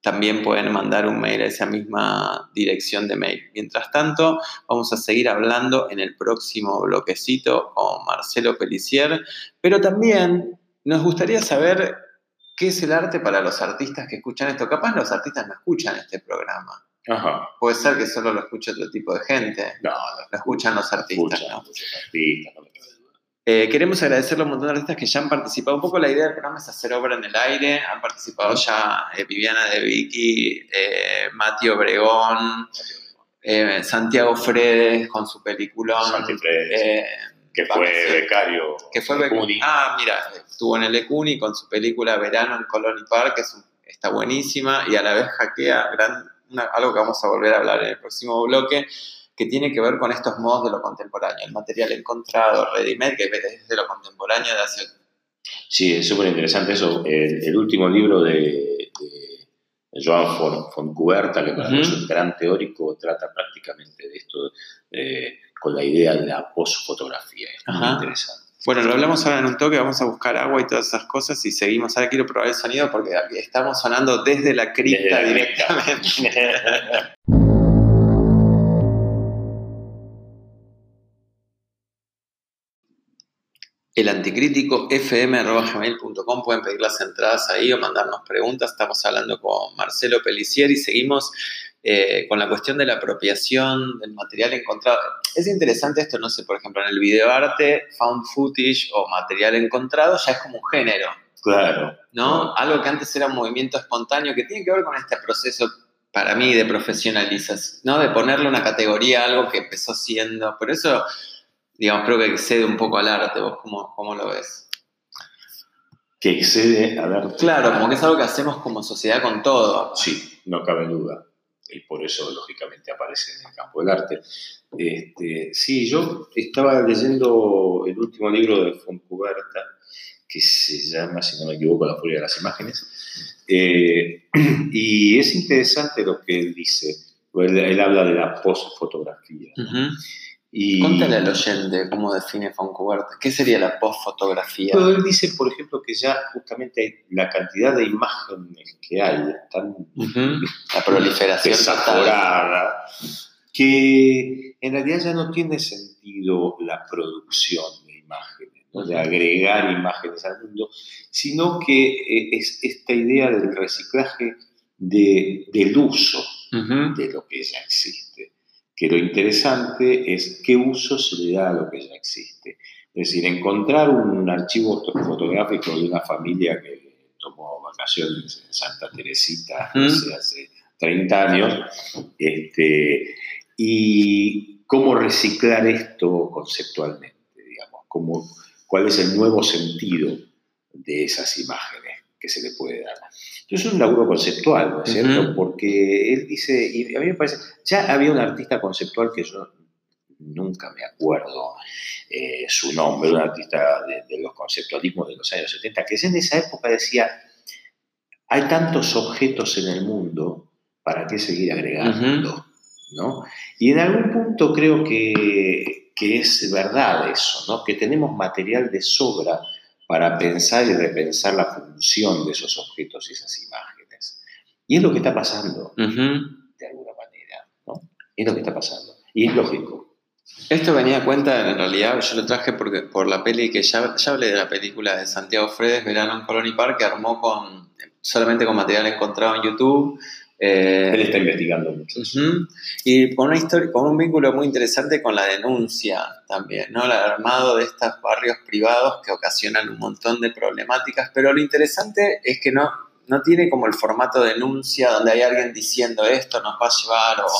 También pueden mandar un mail a esa misma dirección de mail. Mientras tanto, vamos a seguir hablando en el próximo bloquecito con Marcelo Pelicier, pero también nos gustaría saber ¿Qué es el arte para los artistas que escuchan esto? Capaz los artistas no escuchan este programa. Ajá. Puede ser que solo lo escuche otro tipo de gente. No, lo escuchan los artistas. ¿no? artistas, eh, queremos agradecerle a un montón de artistas que ya han participado. Un poco la idea del programa es hacer obra en el aire. Han participado ya eh, Viviana de Vicky, eh, Mati Obregón, eh, Santiago Fredes con su película. Santi Fredes que fue becario. Que fue becario. Ah, mira, estuvo en el Ecuni con su película Verano en Colony Park, que está buenísima y a la vez hackea gran, algo que vamos a volver a hablar en el próximo bloque, que tiene que ver con estos modos de lo contemporáneo, el material encontrado, ready-made, que es de lo contemporáneo de hace... Sí, es súper interesante eso. El, último libro de, Joan Foncuberta, que para mí es un gran teórico, trata prácticamente de esto. De, con la idea de la. Es muy interesante. Bueno, lo hablamos ahora en un toque, vamos a buscar agua y todas esas cosas y seguimos. Ahora quiero probar el sonido porque estamos sonando desde la cripta directamente. <laughs> el anticrítico fm.gmail.com pueden pedir las entradas ahí o mandarnos preguntas. Estamos hablando con Marcelo Pelicier y seguimos eh, con la cuestión de la apropiación del material encontrado. Es interesante esto, no sé, por ejemplo, en el videoarte, found footage o material encontrado ya es como un género. Claro. ¿No? Algo que antes era un movimiento espontáneo que tiene que ver con este proceso para mí de profesionalización, ¿no? De ponerle una categoría a algo que empezó siendo. Por eso, digamos, creo que excede un poco al arte. ¿Vos cómo, cómo lo ves? Que excede al arte. Claro, como que es algo que hacemos como sociedad con todo. Sí, no cabe duda y por eso lógicamente aparece en el campo del arte. Este, sí, yo estaba leyendo el último libro de Foncuberta, que se llama, si no me equivoco, La furia de las imágenes, eh, <clears throat> y es interesante lo que él dice, él, habla de la postfotografía. Y, Contale al oyente cómo define Foncuberta. ¿Qué sería la postfotografía? él dice, por ejemplo, que ya justamente la cantidad de imágenes que hay tan <laughs> la proliferación desaforada que en realidad ya no tiene sentido la producción de imágenes, de agregar imágenes al mundo, sino que eh, es esta idea del reciclaje de, del uso de lo que ya existe que lo interesante es qué uso se le da a lo que ya existe. Es decir, encontrar un archivo fotográfico de una familia que tomó vacaciones en Santa Teresita hace 30 años, este, y cómo reciclar esto conceptualmente, digamos, cómo, cuál es el nuevo sentido de esas imágenes que se le puede dar. Entonces es un laburo conceptual, ¿no es cierto? Porque él dice, y a mí me parece, ya había un artista conceptual que yo nunca me acuerdo eh, su nombre, un artista de, los conceptualismos de los años 70, que en esa época decía, hay tantos objetos en el mundo, ¿para qué seguir agregando? ¿no? Y en algún punto creo que, que, es verdad eso, ¿no? que tenemos material de sobra para pensar y repensar la función de esos objetos y esas imágenes. Y es lo que está pasando, de alguna manera. ¿no? Es lo que está pasando. Y es lógico. Esto venía a cuenta, en realidad, yo lo traje porque, por la peli que ya, ya hablé de la película de Santiago Fredes, Verano en Colony Park, que armó con, solamente con material encontrado en YouTube. Eh, Él está investigando mucho. Y con una historia, con un vínculo muy interesante con la denuncia también, ¿no? El armado de estos barrios privados que ocasionan un montón de problemáticas. Pero lo interesante es que no, no tiene como el formato de denuncia donde hay alguien diciendo esto nos va a llevar o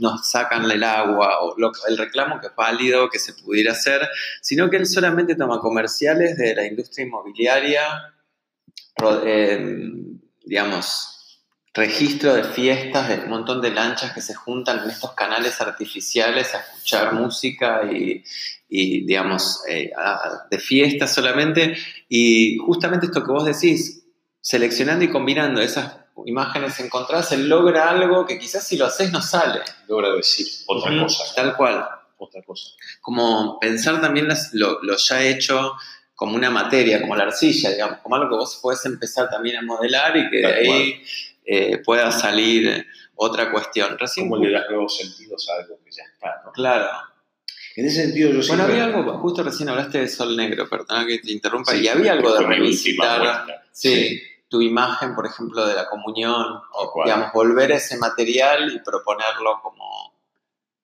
nos sacan el agua o el reclamo que es válido, que se pudiera hacer, sino que él solamente toma comerciales de la industria inmobiliaria, eh, digamos, registro de fiestas, de un montón de lanchas que se juntan en estos canales artificiales a escuchar música y, digamos, eh, de fiestas solamente. Y justamente esto que vos decís, seleccionando y combinando esas imágenes encontradas, se logra algo que quizás si lo haces no sale. Logra decir otra cosa. Tal cual. Otra cosa. Como pensar también lo, ya hecho como una materia, como la arcilla, digamos, como algo que vos puedes empezar también a modelar y que de ahí eh, pueda salir otra cuestión. Recién como le das nuevos sentidos a algo que ya está, ¿no? Claro. En ese sentido yo Bueno, había algo, justo recién hablaste de Sol Negro, perdona que te interrumpa, y había algo de revisitar. sí tu imagen, por ejemplo, de la comunión, o digamos, volver a ese material y proponerlo como,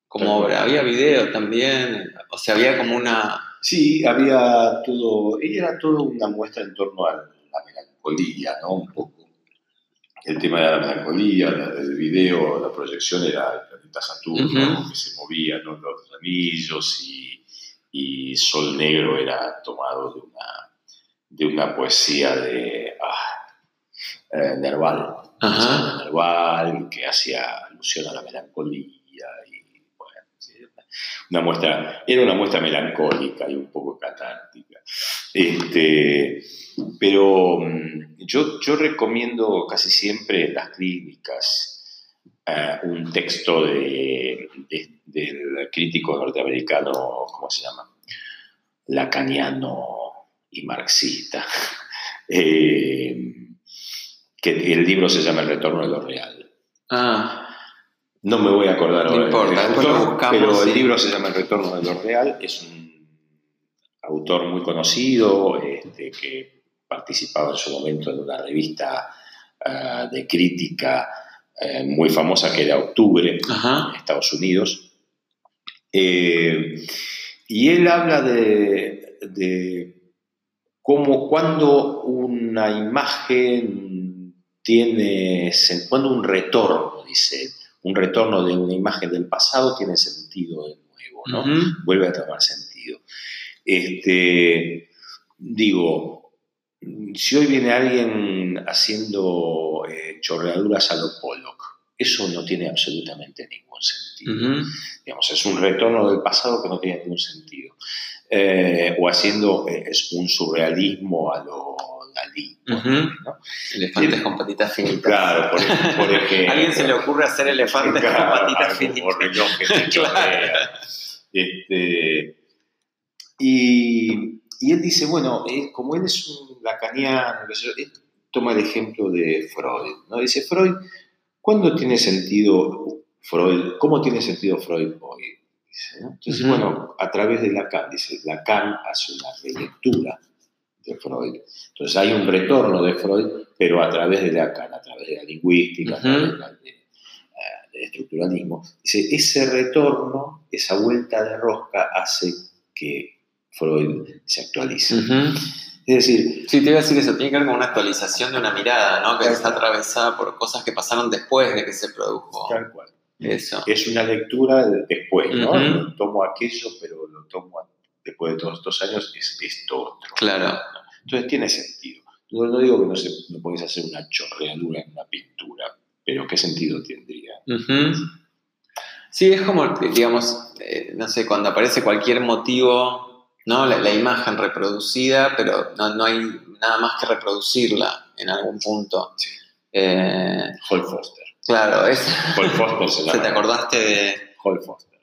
como obra. Había video también, o sea, había como una... Sí, había todo, ella era todo una muestra en torno a la melancolía, ¿no? Un poco. El tema de la melancolía, el video, la proyección era el planeta Saturno, que se movía, ¿no? Los anillos y, y Sol Negro era tomado de una, de una poesía de... Ah, eh, Nerval. Nerval, que hacía alusión a la melancolía. Y, una muestra, era una muestra melancólica y un poco catártica. Este, pero mm, yo, yo recomiendo casi siempre en las clínicas eh, un texto de, del crítico norteamericano, ¿cómo se llama? Lacaniano y marxista. <laughs> Eh, que el libro se llama El retorno de lo real. Ah. No me voy a acordar ahora. importa, pero el libro se llama El retorno de lo real. Es un autor muy conocido este, que participaba en su momento en una revista ah, de crítica eh, muy famosa que era Octubre en Estados Unidos. Eh, y él habla de, de cómo cuando una imagen tiene, cuando un retorno, dice, un retorno de una imagen del pasado tiene sentido de nuevo, ¿no? Vuelve a tomar sentido. Este, digo, si hoy viene alguien haciendo eh, chorreaduras a lo Pollock, eso no tiene absolutamente ningún sentido. Digamos, es un retorno del pasado que no tiene ningún sentido. Eh, o haciendo eh, un surrealismo a lo Dalí. Elefantes con patitas finitas. Claro, por, ejemplo. <laughs> ¿A alguien se le ocurre hacer elefantes con patitas finitas? <laughs> este, y, y, él dice, bueno, como él es un lacaniano, toma el ejemplo de Freud. ¿no? Dice, Freud, ¿cuándo tiene sentido Freud? ¿Cómo tiene sentido Freud hoy? Entonces, bueno, a través de Lacan, dice, Lacan hace una relectura de Freud. Entonces hay un retorno de Freud, pero a través de Lacan, a través de la lingüística, a través del eh, estructuralismo. Dice, ese retorno, esa vuelta de rosca hace que Freud se actualice. Es decir... Sí, te iba a decir eso, tiene que ver con una actualización de una mirada, ¿no? Que está atravesada por cosas que pasaron después de que se produjo. Tal cual. Eso. Es una lectura después, ¿no? tomo aquello, pero lo tomo después de todos estos años, es esto otro. Claro. Entonces tiene sentido. No, digo que no, se, no podés hacer una chorreadura en una pintura, pero ¿qué sentido tendría? Sí, es como, digamos, eh, no sé, cuando aparece cualquier motivo, ¿no? La, imagen reproducida, pero no, no, hay nada más que reproducirla en algún punto. Sí. Eh, Hall Foster. Claro, es. Hall Foster se, <laughs> ¿Se te acordaste de. Hall Foster.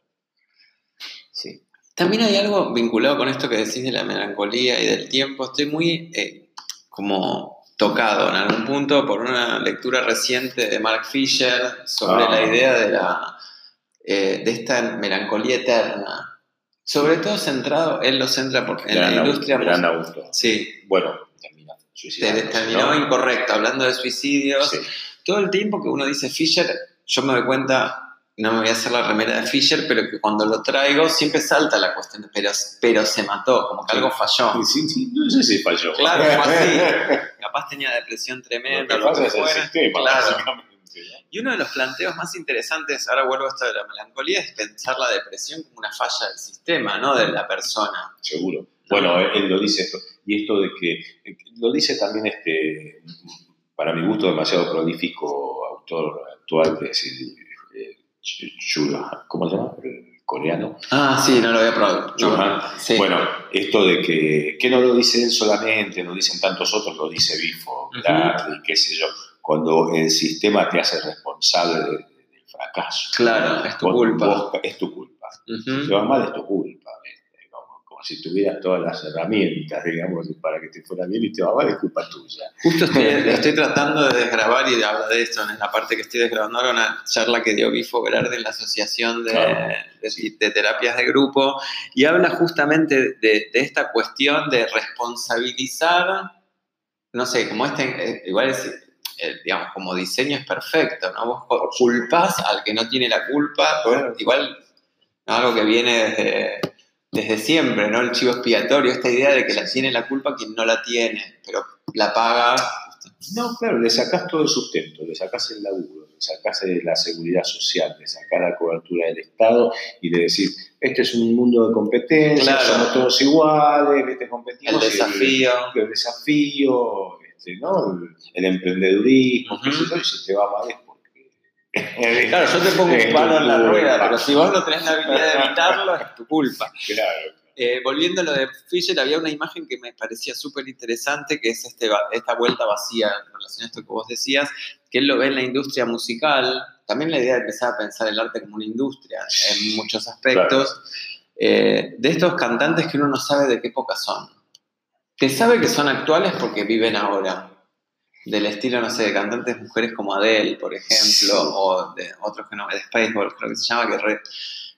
Sí. También hay algo vinculado con esto que decís de la melancolía y del tiempo. Estoy muy eh, como tocado en algún punto por una lectura reciente de Mark Fisher sobre la ah. idea de, la, eh, de esta melancolía eterna. Sobre todo centrado, él lo centra por, en la industria. Gran auto. Sí. Bueno, terminó incorrecto, hablando de suicidios. Todo el tiempo que uno dice Fisher, yo me doy cuenta no me voy a hacer la remera de Fisher, pero que cuando lo traigo siempre salta la cuestión de pero, pero se mató, como que algo falló. Sí, sí, no sé si falló. Claro, fue así. <laughs> Capaz tenía depresión tremenda, lo que, fuera. claro. Y uno de los planteos más interesantes, ahora vuelvo a esto de la melancolía, es pensar la depresión como una falla del sistema, no de la persona. Seguro. Bueno, él lo dice esto. Y esto de que, lo dice también este, para mi gusto, demasiado prolífico autor actual, de decir, ¿cómo se llama? coreano. Ah, sí, no lo había probado. Bueno, esto de que, que no lo dice él solamente, lo dicen tantos otros, lo dice Bifo, y qué sé yo, cuando el sistema te hace responsable del fracaso. Claro, es tu culpa. es tu culpa. Si te va mal, es tu culpa si tuvieras todas las herramientas, digamos, para que te fuera bien y te va mal, es culpa tuya. Justo estoy, <laughs> tratando de desgrabar y de hablar de esto en la parte que estoy desgrabando ahora, una charla que dio Bifo Velarde en la Asociación de, de, Terapias de Grupo, y habla justamente de, esta cuestión de responsabilizar, no sé, como este, eh, igual es, digamos, como diseño es perfecto, ¿no? Vos culpas al que no tiene la culpa, igual algo que viene desde desde siempre, ¿no? El chivo expiatorio, esta idea de que la tiene la culpa quien no la tiene, pero la paga. No, claro, le sacás todo el sustento, le sacás el laburo, le sacás la seguridad social, le sacás la cobertura del Estado y de decir, este es un mundo de competencia, somos todos iguales, ¿viste? competimos. El desafío. El, desafío, este, ¿no? el, emprendedurismo, uh y si te va mal es Claro, yo te pongo un palo en la <laughs> rueda, pero si vos no tenés la habilidad de evitarlo, es tu culpa. <laughs> Claro. Eh, volviendo a lo de Fisher, había una imagen que me parecía súper interesante, que es este, esta vuelta vacía en relación a esto que vos decías, que él lo ve en la industria musical. También la idea de empezar a pensar el arte como una industria en muchos aspectos. Eh, de estos cantantes que uno no sabe de qué época son. Que sabe que son actuales porque viven ahora del estilo, no sé, de cantantes mujeres como Adele, por ejemplo, o de otros que no, de Spaceball, creo que se llama, que,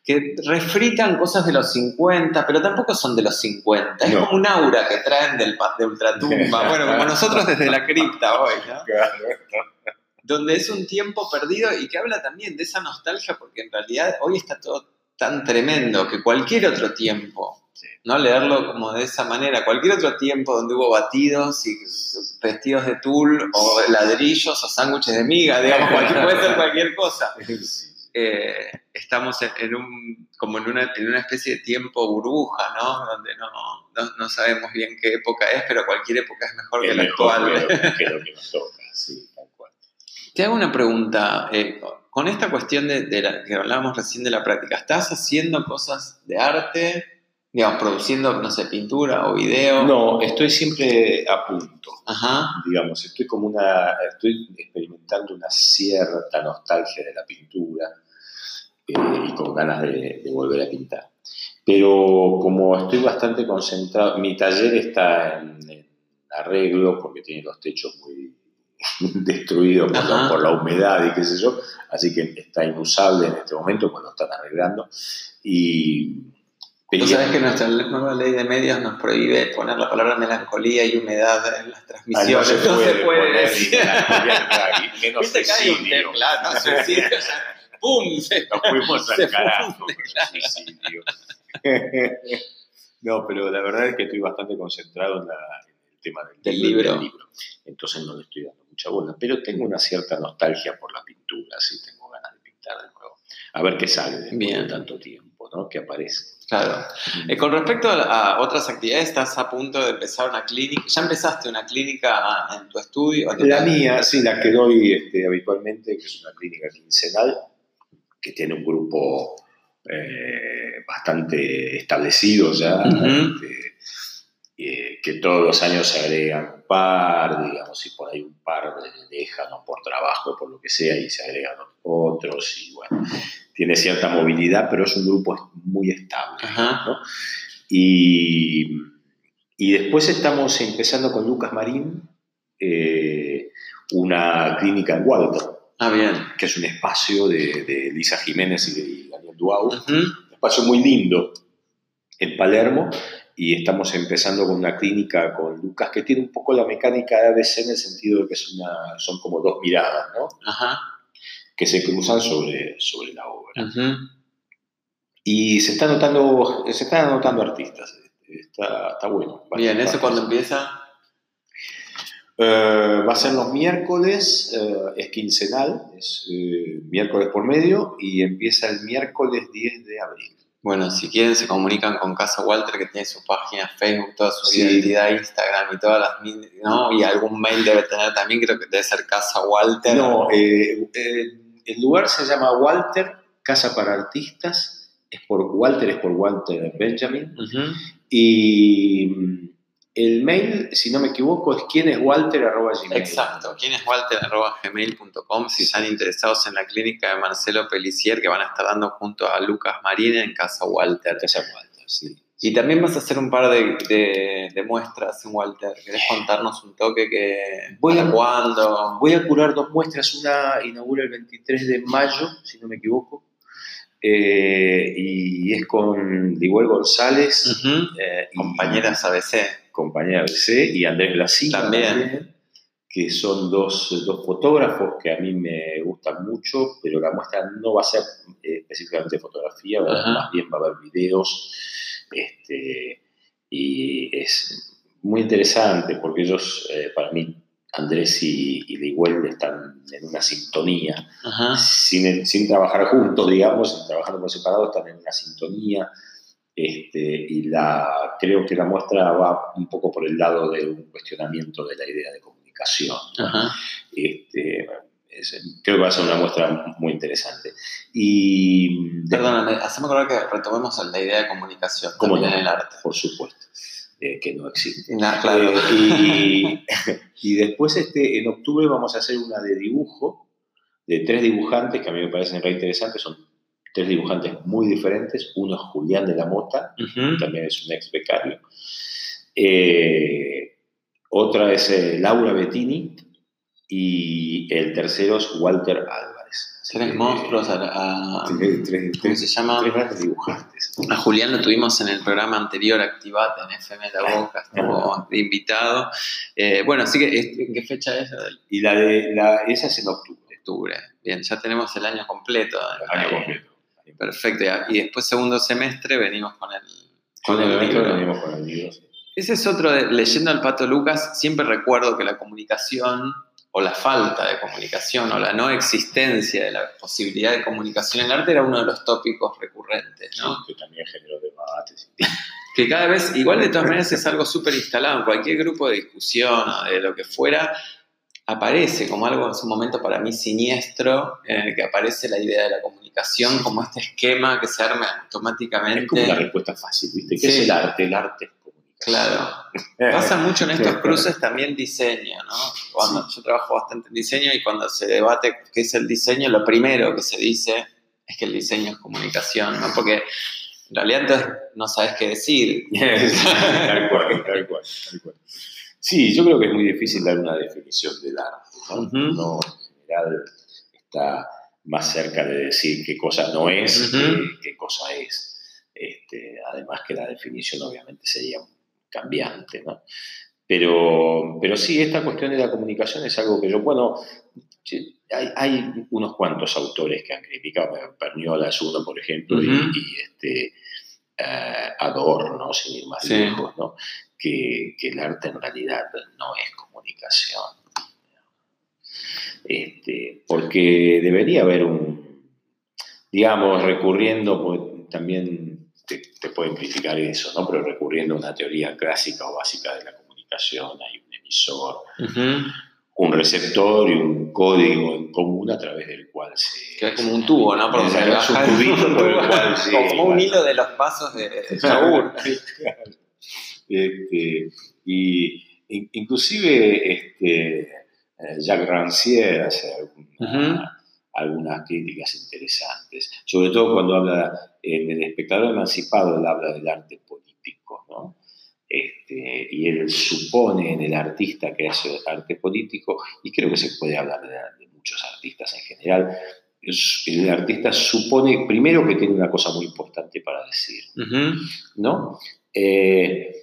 que refritan cosas de los 50, pero tampoco son de los 50. Es como un aura que traen del, de Ultratumba, <laughs> bueno, como nosotros desde la cripta hoy, ¿no? <laughs> Donde es un tiempo perdido y que habla también de esa nostalgia, porque en realidad hoy está todo tan tremendo que cualquier otro tiempo ¿no? Leerlo como de esa manera. Cualquier otro tiempo donde hubo batidos y vestidos de tul o ladrillos o sándwiches de miga, digamos, puede ser cualquier cosa. <laughs> Eh, estamos en, un, como en una, en una, especie de tiempo burbuja, ¿no? Donde no, no, sabemos bien qué época es, pero cualquier época es mejor que la actual. Que lo <laughs> que nos toca, sí, tal cual. Te hago una pregunta. Eh, con esta cuestión de, de la, que hablábamos recién de la práctica, ¿estás haciendo cosas de arte? Digamos, produciendo, no sé, pintura o video? No, estoy siempre a punto. Ajá. Digamos, estoy como una, estoy experimentando una cierta nostalgia de la pintura eh, y con ganas de, volver a pintar. Pero como estoy bastante concentrado, mi taller está en, arreglo porque tiene los techos muy <laughs> destruidos por la, por la, humedad y qué sé yo, así que está inusable en este momento, pues lo están arreglando. Y Tú sabes que nuestra nueva ley de medios nos prohíbe poner la palabra melancolía y humedad en las transmisiones. no se puede, se puede decir. Menos suicidio, ¡pum! Se, nos fuimos al carajo suicidio. no, pero la verdad es que estoy bastante concentrado en, el tema del, libro, del, libro, Entonces no le estoy dando mucha bola. Pero tengo una cierta nostalgia por la pintura, sí, tengo ganas de pintar de nuevo. A ver qué sale después de tanto tiempo. ¿no? que aparece. Claro. Eh, con respecto a, otras actividades, estás a punto de empezar una clínica. ¿Ya empezaste una clínica en tu estudio? La mía, sí, la que doy este, habitualmente, que es una clínica quincenal, que tiene un grupo eh, bastante establecido ya. Este, eh, que todos los años se agregan un par, digamos, y por ahí un par dejan por trabajo, por lo que sea, y se agregan otros, y bueno, tiene cierta movilidad, pero es un grupo muy estable. ¿no? Y, y, después estamos empezando con Lucas Marín, eh, una clínica en Walter. Ah, bien. Que es un espacio de, de Lisa Jiménez y de Daniel Duau. Un espacio muy lindo en Palermo y estamos empezando con una clínica con Lucas que tiene un poco la mecánica de ABC en el sentido de que es una, son como dos miradas, ¿no? Ajá. Que se cruzan sobre, sobre la obra. Y se están anotando, se están anotando artistas. Está, está bueno. Bien, ¿eso cuando empieza? Eh, va a ser los miércoles, eh, es quincenal, es eh, miércoles por medio y empieza el miércoles 10 de abril. Bueno, si quieren se comunican con Casa Walter que tiene su página Facebook, toda su identidad, Instagram y todas las ¿no? Y algún mail debe tener también, creo que debe ser Casa Walter. No, eh, eh, el lugar se llama Walter, Casa para Artistas, es por Walter, es por Walter Benjamin. Y el mail, si no me equivoco, es quieneswalter.gmail. Exacto, quieneswalter.gmail.com si están interesados en la clínica de Marcelo Pelicier que van a estar dando junto a Lucas Marín en Casa Walter. Casa Walter, sí. Y también vas a hacer un par de, muestras en Walter. ¿Querés contarnos un toque que voy a, cuándo? Voy a curar dos muestras. Una inaugura el 23 de mayo, si no me equivoco. Eh, y es con Diguel González. Eh, Compañeras ABC compañera C, y Andrés Blasino también. que son dos, dos, fotógrafos que a mí me gustan mucho, pero la muestra no va a ser eh, específicamente fotografía, más bien va a haber videos, este, y es muy interesante porque ellos, eh, para mí, Andrés y, y Liguel están en una sintonía, sin, sin, trabajar juntos, digamos, sin trabajar por separado, están en una sintonía, este, y la, creo que la muestra va un poco por el lado de un cuestionamiento de la idea de comunicación. Este, creo que va a ser una muestra muy interesante. Y, Perdóname, hacemos acordar que retomemos la idea de comunicación como en el arte. Por supuesto, eh, que no existe. claro. Eh, y, <laughs> y, después este, en octubre vamos a hacer una de dibujo de tres dibujantes que a mí me parecen re interesantes, son tres dibujantes muy diferentes. Uno es Julián de la Mota, también es un ex becario. Eh, otra es eh, Laura Bettini y el tercero es Walter Álvarez. Tres monstruos a, tres, se llama? Tres grandes dibujantes. A Julián lo tuvimos en el programa anterior, Activate, en FM La Boca, estuvo invitado. Eh, bueno, así que, ¿en qué fecha es? Y la de, la, esa es en octubre. Octubre. Bien, ya tenemos el año completo. El año completo. Perfecto. Y después, segundo semestre, venimos con el, con el, Venimos con el libro. Ese es otro, de, leyendo al Pato Lucas, siempre recuerdo que la comunicación o la falta de comunicación o la no existencia de la posibilidad de comunicación en arte era uno de los tópicos recurrentes, ¿no? que también generó debates. Que cada vez, igual de todas maneras es algo súper instalado en cualquier grupo de discusión o de lo que fuera, aparece como algo en su momento para mí siniestro, en el que aparece la idea de la comunicación como este esquema que se arma automáticamente. Es como una respuesta fácil, ¿viste? ¿Qué es el arte? El arte es. Claro. Pasa mucho en estos cruces también diseño, ¿no? Cuando yo trabajo bastante en diseño y cuando se debate qué es el diseño, lo primero que se dice es que el diseño es comunicación, ¿no? Porque en realidad entonces no sabes qué decir. <laughs> tal cual, tal cual, tal cual. Sí, yo creo que es muy difícil dar una definición del arte. ¿no? en general está más cerca de decir qué cosa no es que qué cosa es. Este, además que la definición obviamente sería cambiante. ¿no? Pero, pero sí, esta cuestión de la comunicación es algo que yo, bueno, hay, unos cuantos autores que han criticado, Perniola es uno, por ejemplo, y, este, uh, Adorno, sin ir más lejos, ¿no? que, el arte en realidad no es comunicación. Este, porque debería haber un, digamos, recurriendo, pues, también te, puede implicar eso, ¿no? Pero recurriendo a una teoría clásica o básica de la comunicación, hay un emisor, un receptor y un código en común a través del cual se... Que es como un tubo, ¿no? Por <laughs> un tubito por el cual <laughs> se... Como un hilo de los pasos de, de <laughs> este, y inclusive este, eh, Jacques Rancière hace algunas críticas interesantes, sobre todo cuando habla en el espectador emancipado, él habla del arte político, ¿no? Este, y él supone en el artista que hace arte político, y creo que se puede hablar de, muchos artistas en general, el artista supone primero que tiene una cosa muy importante para decir, ¿no? Eh,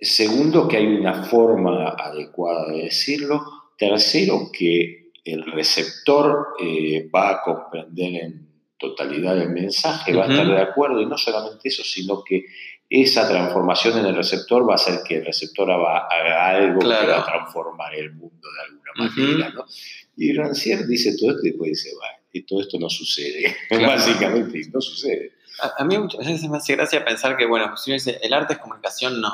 segundo, que hay una forma adecuada de decirlo. Tercero, que el receptor eh, va a comprender en totalidad el mensaje, va a estar de acuerdo, y no solamente eso, sino que esa transformación en el receptor va a hacer que el receptor haga, algo que va a transformar el mundo de alguna manera. ¿no? Y Rancière dice todo esto y después dice, va, y todo esto no sucede. <laughs> Básicamente, no sucede. A, mí muchas veces me hace gracia pensar que, bueno, si uno dice, el arte es comunicación, no.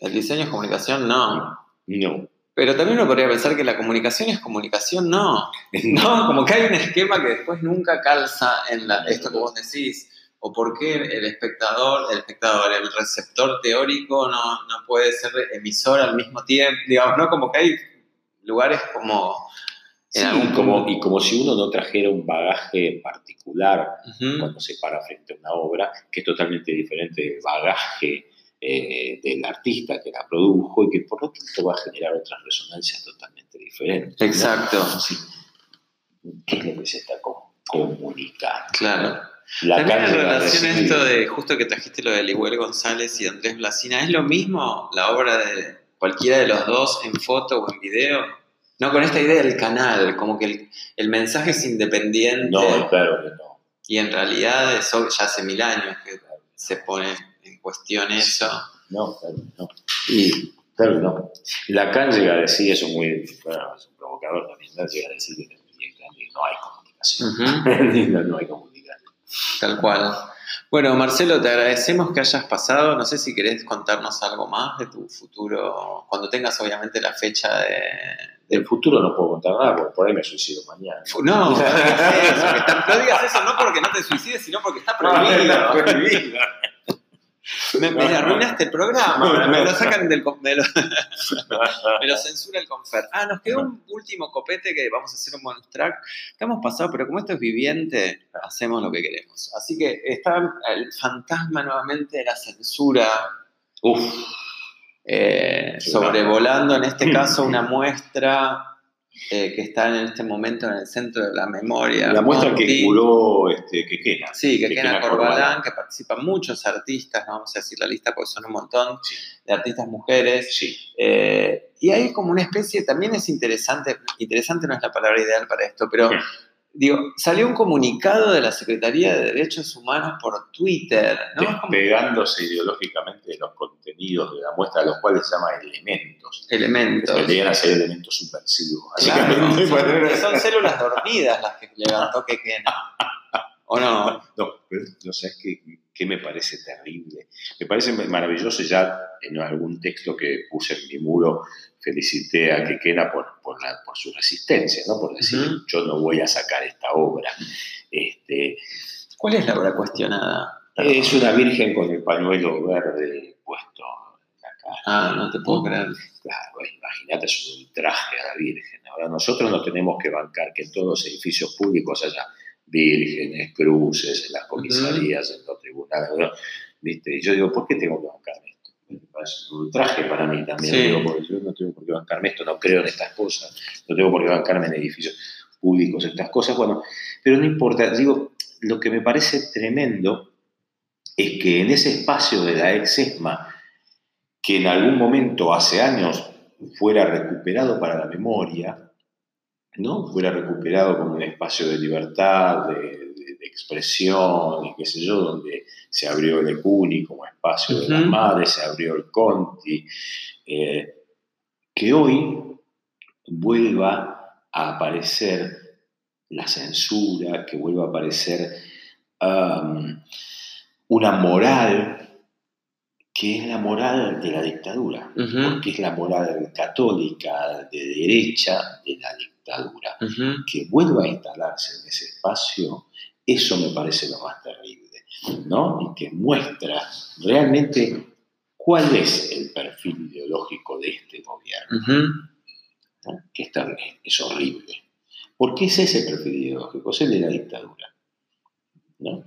El diseño es comunicación, no. No. Pero también uno podría pensar que la comunicación es comunicación, no. <laughs> No, como que hay un esquema que después nunca calza en la, esto que vos decís. O por qué el espectador, el espectador, el receptor teórico no, no puede ser emisor al mismo tiempo. <laughs> Digamos, ¿no? Como que hay lugares como... Sí, como, y como si uno no trajera un bagaje particular cuando se para frente a una obra, que es totalmente diferente del bagaje eh, del artista que la produjo y que por lo tanto va a generar otras resonancias totalmente diferentes. Exacto. ¿Qué es lo que se está comunicando? Claro. También en relación a esto de justo que trajiste lo de Liguel González y Andrés Blasina, ¿es lo mismo la obra de cualquiera de los dos en foto o en video? No, con esta idea del canal, como que el, mensaje es independiente. No, claro que no. Y en realidad eso ya hace mil años que se pone en cuestión eso. No, claro, no. Y, claro, no. Lacan llega a decir, eso muy, bueno, es un provocador también, llega a decir que no hay comunicación. <laughs> no hay comunicación. Tal cual. Bueno, Marcelo, te agradecemos que hayas pasado. No sé si querés contarnos algo más de tu futuro, cuando tengas obviamente la fecha de... Del futuro no puedo contar nada, porque por ahí me suicido mañana. No, no, <laughs> no digas eso no porque no te suicides, sino porque está <laughs> prohibido. Me, arruinaste el programa, me lo sacan del. Me lo, <laughs> me lo censura el confer. Ah, nos quedó un último copete que vamos a hacer un bonus track. Estamos pasados, pero como esto es viviente, hacemos lo que queremos. Así que está el fantasma nuevamente de la censura. Uf. Eh, sobrevolando en este caso <clears throat> una muestra eh, que está en este momento en el centro de la memoria. La muestra que curó este, Quequena. Sí, Quequena Corbalán, que participan muchos artistas, no vamos a decir la lista porque son un montón, de artistas mujeres. Sí. Eh, y hay como una especie, también es interesante, interesante no es la palabra ideal para esto, pero digo, salió un comunicado de la Secretaría de Derechos Humanos por Twitter, ¿no? Despegándose ideológicamente de los contenidos de la muestra, los cuales se llama elementos. Elementos. Que llegan a ser elementos subversivos. son células dormidas las que levantó que ¿O no? No, pero no sabes qué, qué me parece terrible. Me parece maravilloso ya en algún texto que puse en mi muro felicité a Quequena por, por, por su resistencia, ¿no? por decir, yo no voy a sacar esta obra. Este, ¿Cuál es la obra cuestionada? Es una virgen con el pañuelo verde puesto en la cara. Ah, no te puedo creer. Claro, imagínate, es un traje a la virgen. Ahora nosotros no tenemos que bancar que en todos los edificios públicos haya vírgenes, cruces, en las comisarías, en los tribunales. ¿viste? Y yo digo, ¿por qué tengo que bancar es un traje para mí también, porque yo no tengo por qué bancarme esto, no creo en estas cosas, no tengo por qué bancarme en edificios públicos, estas cosas, bueno, pero no importa, digo, lo que me parece tremendo es que en ese espacio de la ex ESMA, que en algún momento hace años fuera recuperado para la memoria, ¿no? fuera recuperado como un espacio de libertad, de, expresión y qué sé yo, donde se abrió el ECUNI como espacio de las madres, se abrió el CONTI, eh, que hoy vuelva a aparecer la censura, que vuelva a aparecer una moral que es la moral de la dictadura, porque es la moral católica de derecha de la dictadura. Que vuelva a instalarse en ese espacio, eso me parece lo más terrible, ¿no? Y que muestra realmente cuál es el perfil ideológico de este gobierno, que es, es horrible. Porque es ese perfil ideológico, es el de la dictadura. ¿no?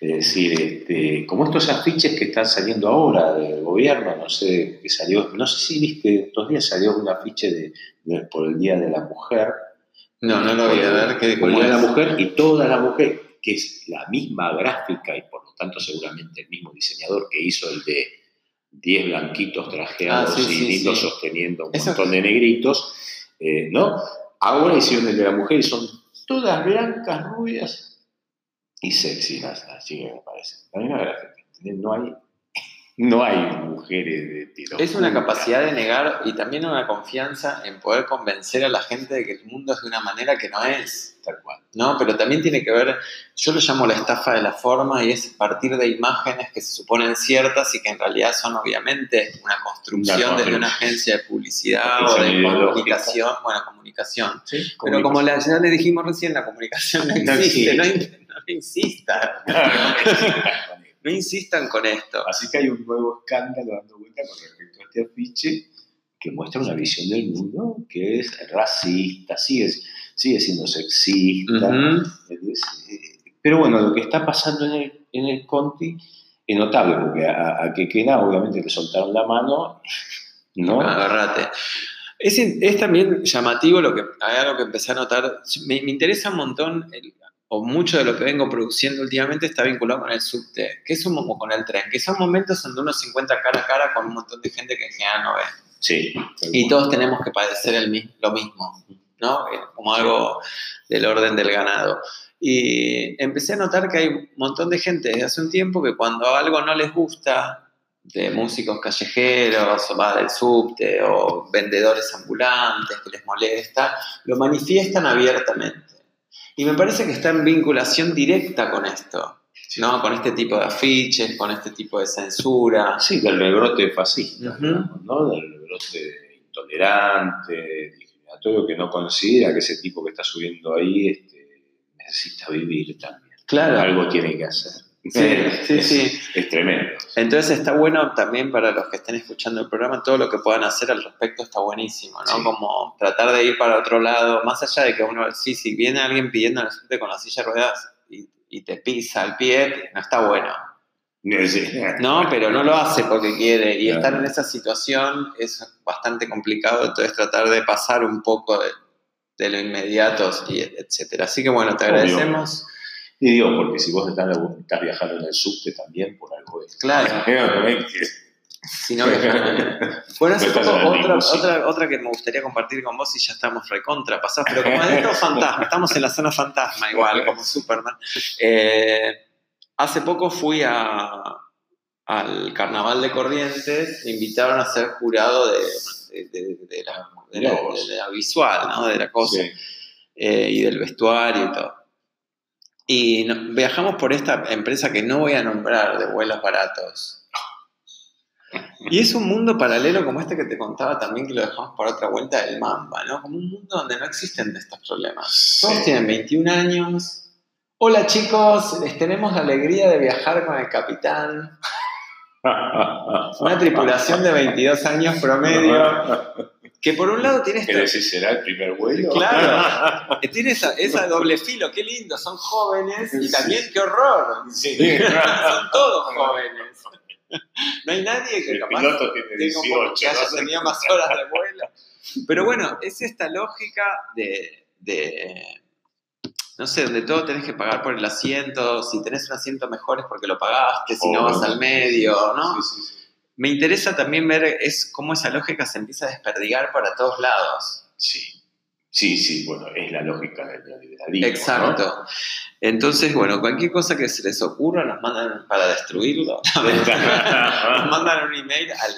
Es decir, este, como estos afiches que están saliendo ahora del gobierno, no sé, que salió, no sé si viste, estos días salió un afiche de, por el Día de la Mujer. No, no lo voy a ver. Día de la Mujer y toda la mujer, que es la misma gráfica y por lo tanto seguramente el mismo diseñador que hizo el de 10 blanquitos trajeados ah, y lindos sosteniendo un montón de negritos, eh, ¿no? Ahora hicieron el de la mujer y son todas blancas, rubias, y sexy así que me parece. no hay, no hay mujeres de tiro. Es una capacidad de negar y también una confianza en poder convencer a la gente de que el mundo es de una manera que no es. Tal cual. ¿no? Pero también tiene que ver, yo lo llamo la estafa de la forma y es partir de imágenes que se suponen ciertas y que en realidad son obviamente una construcción desde una agencia de publicidad o de comunicación. Bueno, comunicación. Pero como ya le dijimos recién, la comunicación no existe, no, insistan. no <laughs> insistan con esto. Así que hay un nuevo escándalo dando vuelta con respecto a este afiche que muestra una visión del mundo que es racista, sigue, sigue siendo sexista. Pero bueno, lo que está pasando en el, en el Conti es notable, porque a, a que queda obviamente le soltaron la mano, <laughs> ¿no? Agarrate. Es, es, también llamativo lo que hay algo que empecé a notar. Me, me interesa un montón el, o mucho de lo que vengo produciendo últimamente está vinculado con el subte, que es un, como con el tren, que son momentos donde uno se encuentra cara a cara con un montón de gente que en general no ve. Sí. Y todos tenemos que padecer el, lo mismo, ¿no? Eh, como algo del orden del ganado. Y empecé a notar que hay un montón de gente desde hace un tiempo que cuando algo no les gusta, de músicos callejeros, o va del subte, o vendedores ambulantes que les molesta, lo manifiestan abiertamente. Y me parece que está en vinculación directa con esto, ¿no? Con este tipo de afiches, con este tipo de censura. Sí, del rebrote fascista, ¿no? Del rebrote intolerante, discriminatorio, que no considera que ese tipo que está subiendo ahí este, necesita vivir también. Claro. Algo tiene que hacer. Sí, sí, sí. Es tremendo. Entonces está bueno también para los que estén escuchando el programa, todo lo que puedan hacer al respecto está buenísimo, ¿no? Como tratar de ir para otro lado, más allá de que uno, sí, si viene alguien pidiendo la gente con la silla de ruedas y, te pisa el pie, no está bueno. No, pero no lo hace porque quiere. Y estar en esa situación es bastante complicado, entonces tratar de pasar un poco de, de lo inmediato, y etcétera. Así que bueno, te agradecemos. Y digo, porque si vos estás, viajando en el subte también, por algo. Claro. <laughs> si no Bueno, hace poco otra, otra, otra, que me gustaría compartir con vos y ya estamos recontra pasados, pero como adentro <laughs> fantasma, estamos en la zona fantasma igual, como Superman. Eh, hace poco fui a, al Carnaval de Corrientes, me invitaron a ser jurado de, de, la, la, visual, ¿no? de la cosa, eh, y del vestuario y todo. Y viajamos por esta empresa que no voy a nombrar de vuelos baratos. Y es un mundo paralelo como este que te contaba también, que lo dejamos para otra vuelta del Mamba, ¿no? Como un mundo donde no existen estos problemas. Todos tienen 21 años. Hola chicos, les tenemos la alegría de viajar con el capitán. <laughs> Una tripulación de 22 años promedio. <laughs> Que por un lado tiene esta... decir, será el primer vuelo? Claro. <laughs> tiene esa, esa, doble filo, qué lindo, son jóvenes y también qué horror. <laughs> son todos jóvenes. No hay nadie que el piloto tiene 18, que haya tenido más horas de vuelo. Pero bueno, es esta lógica de, de, no sé, donde todo tenés que pagar por el asiento, si tenés un asiento mejor es porque lo pagaste, si no vas al medio, ¿no? Sí, sí, sí me interesa también ver es cómo esa lógica se empieza a desperdigar para todos lados. Sí. Sí, sí, bueno, es la lógica del neoliberalismo. Exacto. Entonces, bueno, cualquier cosa que se les ocurra nos mandan para destruirlo. <laughs> nos mandan un email al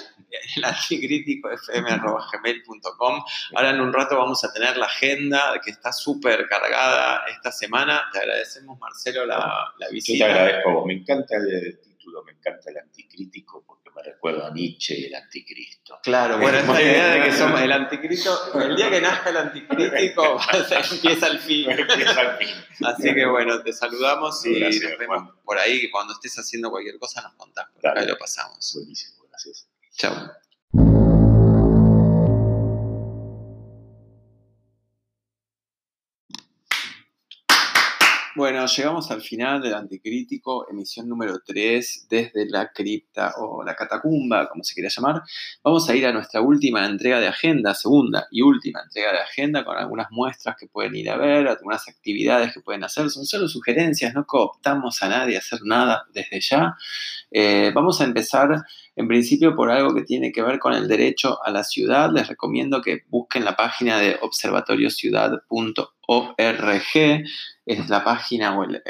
anticríticofm.gmail.com. Ahora en un rato vamos a tener la agenda que está súper cargada esta semana. Te agradecemos, Marcelo, la, la visita. Yo te agradezco, me encanta el título, me encanta el anticrítico porque me recuerda a Nietzsche y el anticristo. Claro, bueno, esa idea de que somos el anticristo, el día que nazca el anticrítico <laughs> <laughs> <laughs> empieza el fin. Así que bueno, te saludamos y nos vemos por ahí. Cuando estés haciendo cualquier cosa nos contás, ahí lo pasamos. Buenísimo, gracias. Chao. Bueno, llegamos al final del Anticrítico, emisión número 3, desde la cripta o la catacumba, como se quiera llamar. Vamos a ir a nuestra última entrega de agenda, segunda y última entrega de agenda, con algunas muestras que pueden ir a ver, algunas actividades que pueden hacer. Son solo sugerencias, no cooptamos a nadie a hacer nada desde ya. Eh, vamos a empezar en principio por algo que tiene que ver con el derecho a la ciudad. Les recomiendo que busquen la página de observatoriociudad.org es la página o el,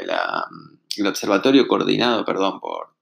observatorio coordinado, perdón, por,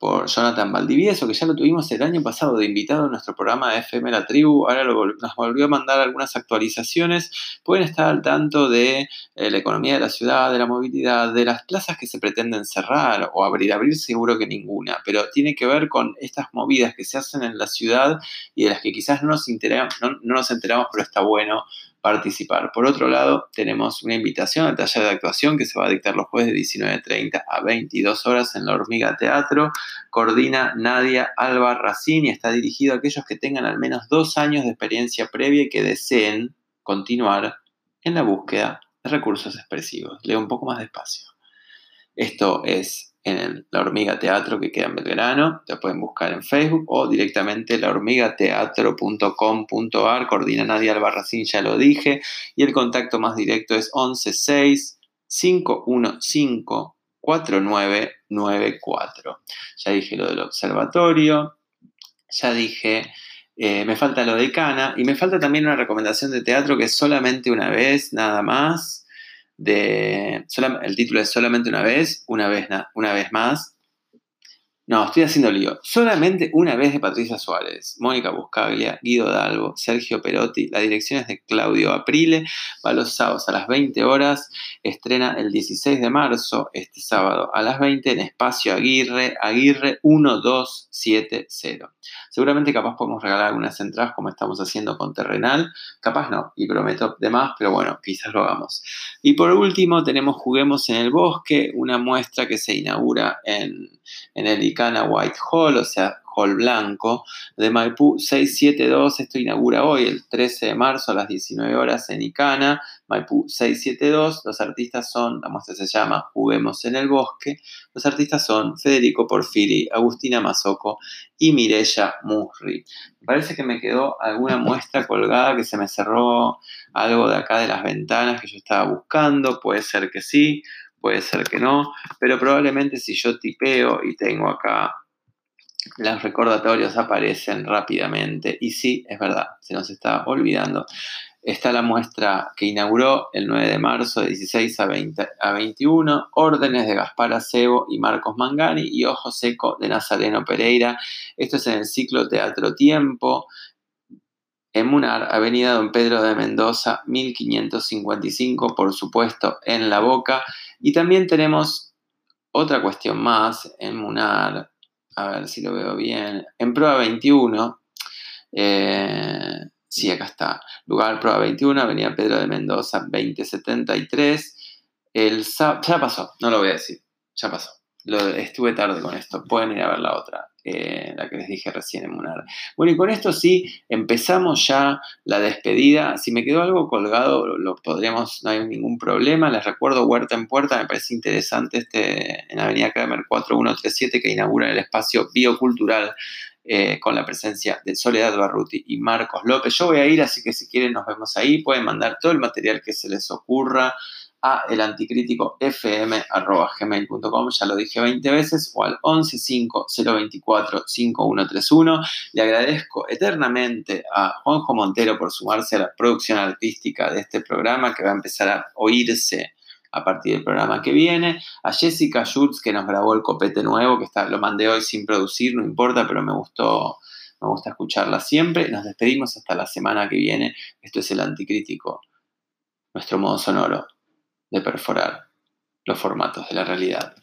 por Jonathan Valdivieso, que ya lo tuvimos el año pasado de invitado en nuestro programa FM La Tribu. Ahora nos volvió a mandar algunas actualizaciones. Pueden estar al tanto de eh, la economía de la ciudad, de la movilidad, de las plazas que se pretenden cerrar o abrir. Abrir seguro que ninguna, pero tiene que ver con estas movidas que se hacen en la ciudad y de las que quizás no nos, no nos enteramos, pero está bueno participar. Por otro lado, tenemos una invitación al taller de actuación que se va a dictar los jueves de 19.30 a 22 horas en la Hormiga Teatro. Coordina Nadia Alba Racín y está dirigido a aquellos que tengan al menos dos años de experiencia previa y que deseen continuar en la búsqueda de recursos expresivos. Leo un poco más despacio. Esto es en La Hormiga Teatro que queda en Belgrano. Te pueden buscar en Facebook o directamente lahormigateatro.com.ar. Coordina Nadia Albarracín, ya lo dije. Y el contacto más directo es 116 515 4994. Ya dije lo del observatorio. Ya dije, eh, me falta lo de Cana. Y me falta también una recomendación de teatro que es solamente una vez, nada más el título es Solamente una vez, una vez, una vez más. No, estoy haciendo lío. Solamente una vez de Patricia Suárez, Mónica Buscaglia, Guido Dalbo, Sergio Perotti. La dirección es de Claudio Aprile. Va los sábados a las 20 horas. Estrena el 16 de marzo, este sábado a las 20 en Espacio Aguirre, Aguirre 1270. Seguramente capaz podemos regalar algunas entradas como estamos haciendo con Terrenal. Capaz no, y prometo de más, pero bueno, quizás lo hagamos. Y por último tenemos Juguemos en el Bosque, una muestra que se inaugura en, en el Icana White Hall, o sea, Blanco, de Maipú 672. Esto inaugura hoy, el 13 de marzo a las 19 horas en Icana, Maipú 672. Los artistas son, la muestra se llama Juguemos en el Bosque. Los artistas son Federico Porfiri, Agustina Mazoco y Mirella Musri. Me parece que me quedó alguna muestra colgada que se me cerró algo de acá de las ventanas que yo estaba buscando. Puede ser que sí, puede ser que no, pero probablemente si yo tipeo y tengo acá los recordatorios aparecen rápidamente y sí, es verdad, se nos está olvidando. Está la muestra que inauguró el 9 de marzo de 16 a, 20, a 21, órdenes de Gaspar Acebo y Marcos Mangani y Ojo Seco de Nazareno Pereira. Esto es en el ciclo Teatro Tiempo, en Munar, Avenida Don Pedro de Mendoza, 1555, por supuesto, en La Boca. Y también tenemos otra cuestión más en Munar, a ver si lo veo bien, en prueba 21, eh, sí, acá está, lugar prueba 21, Avenida Pedro de Mendoza 2073, el ya pasó, no lo voy a decir, ya pasó. Lo, estuve tarde con esto, pueden ir a ver la otra, eh, la que les dije recién en Munar. Bueno, y con esto sí, empezamos ya la despedida. Si me quedó algo colgado, lo podríamos, no hay ningún problema. Les recuerdo Huerta en Puerta, me parece interesante este en Avenida Kramer 4137 que inaugura el espacio biocultural eh, con la presencia de Soledad Barruti y Marcos López. Yo voy a ir, así que si quieren nos vemos ahí. Pueden mandar todo el material que se les ocurra a elanticríticofm.gmail.com, ya lo dije 20 veces, o al 115-024-5131. Le agradezco eternamente a Juanjo Montero por sumarse a la producción artística de este programa, que va a empezar a oírse a partir del programa que viene. A Jessica Schultz, que nos grabó el copete nuevo, que está, lo mandé hoy sin producir, no importa, pero me gustó, me gusta escucharla siempre. Nos despedimos hasta la semana que viene. Esto es el Anticrítico, nuestro modo sonoro de perforar los formatos de la realidad.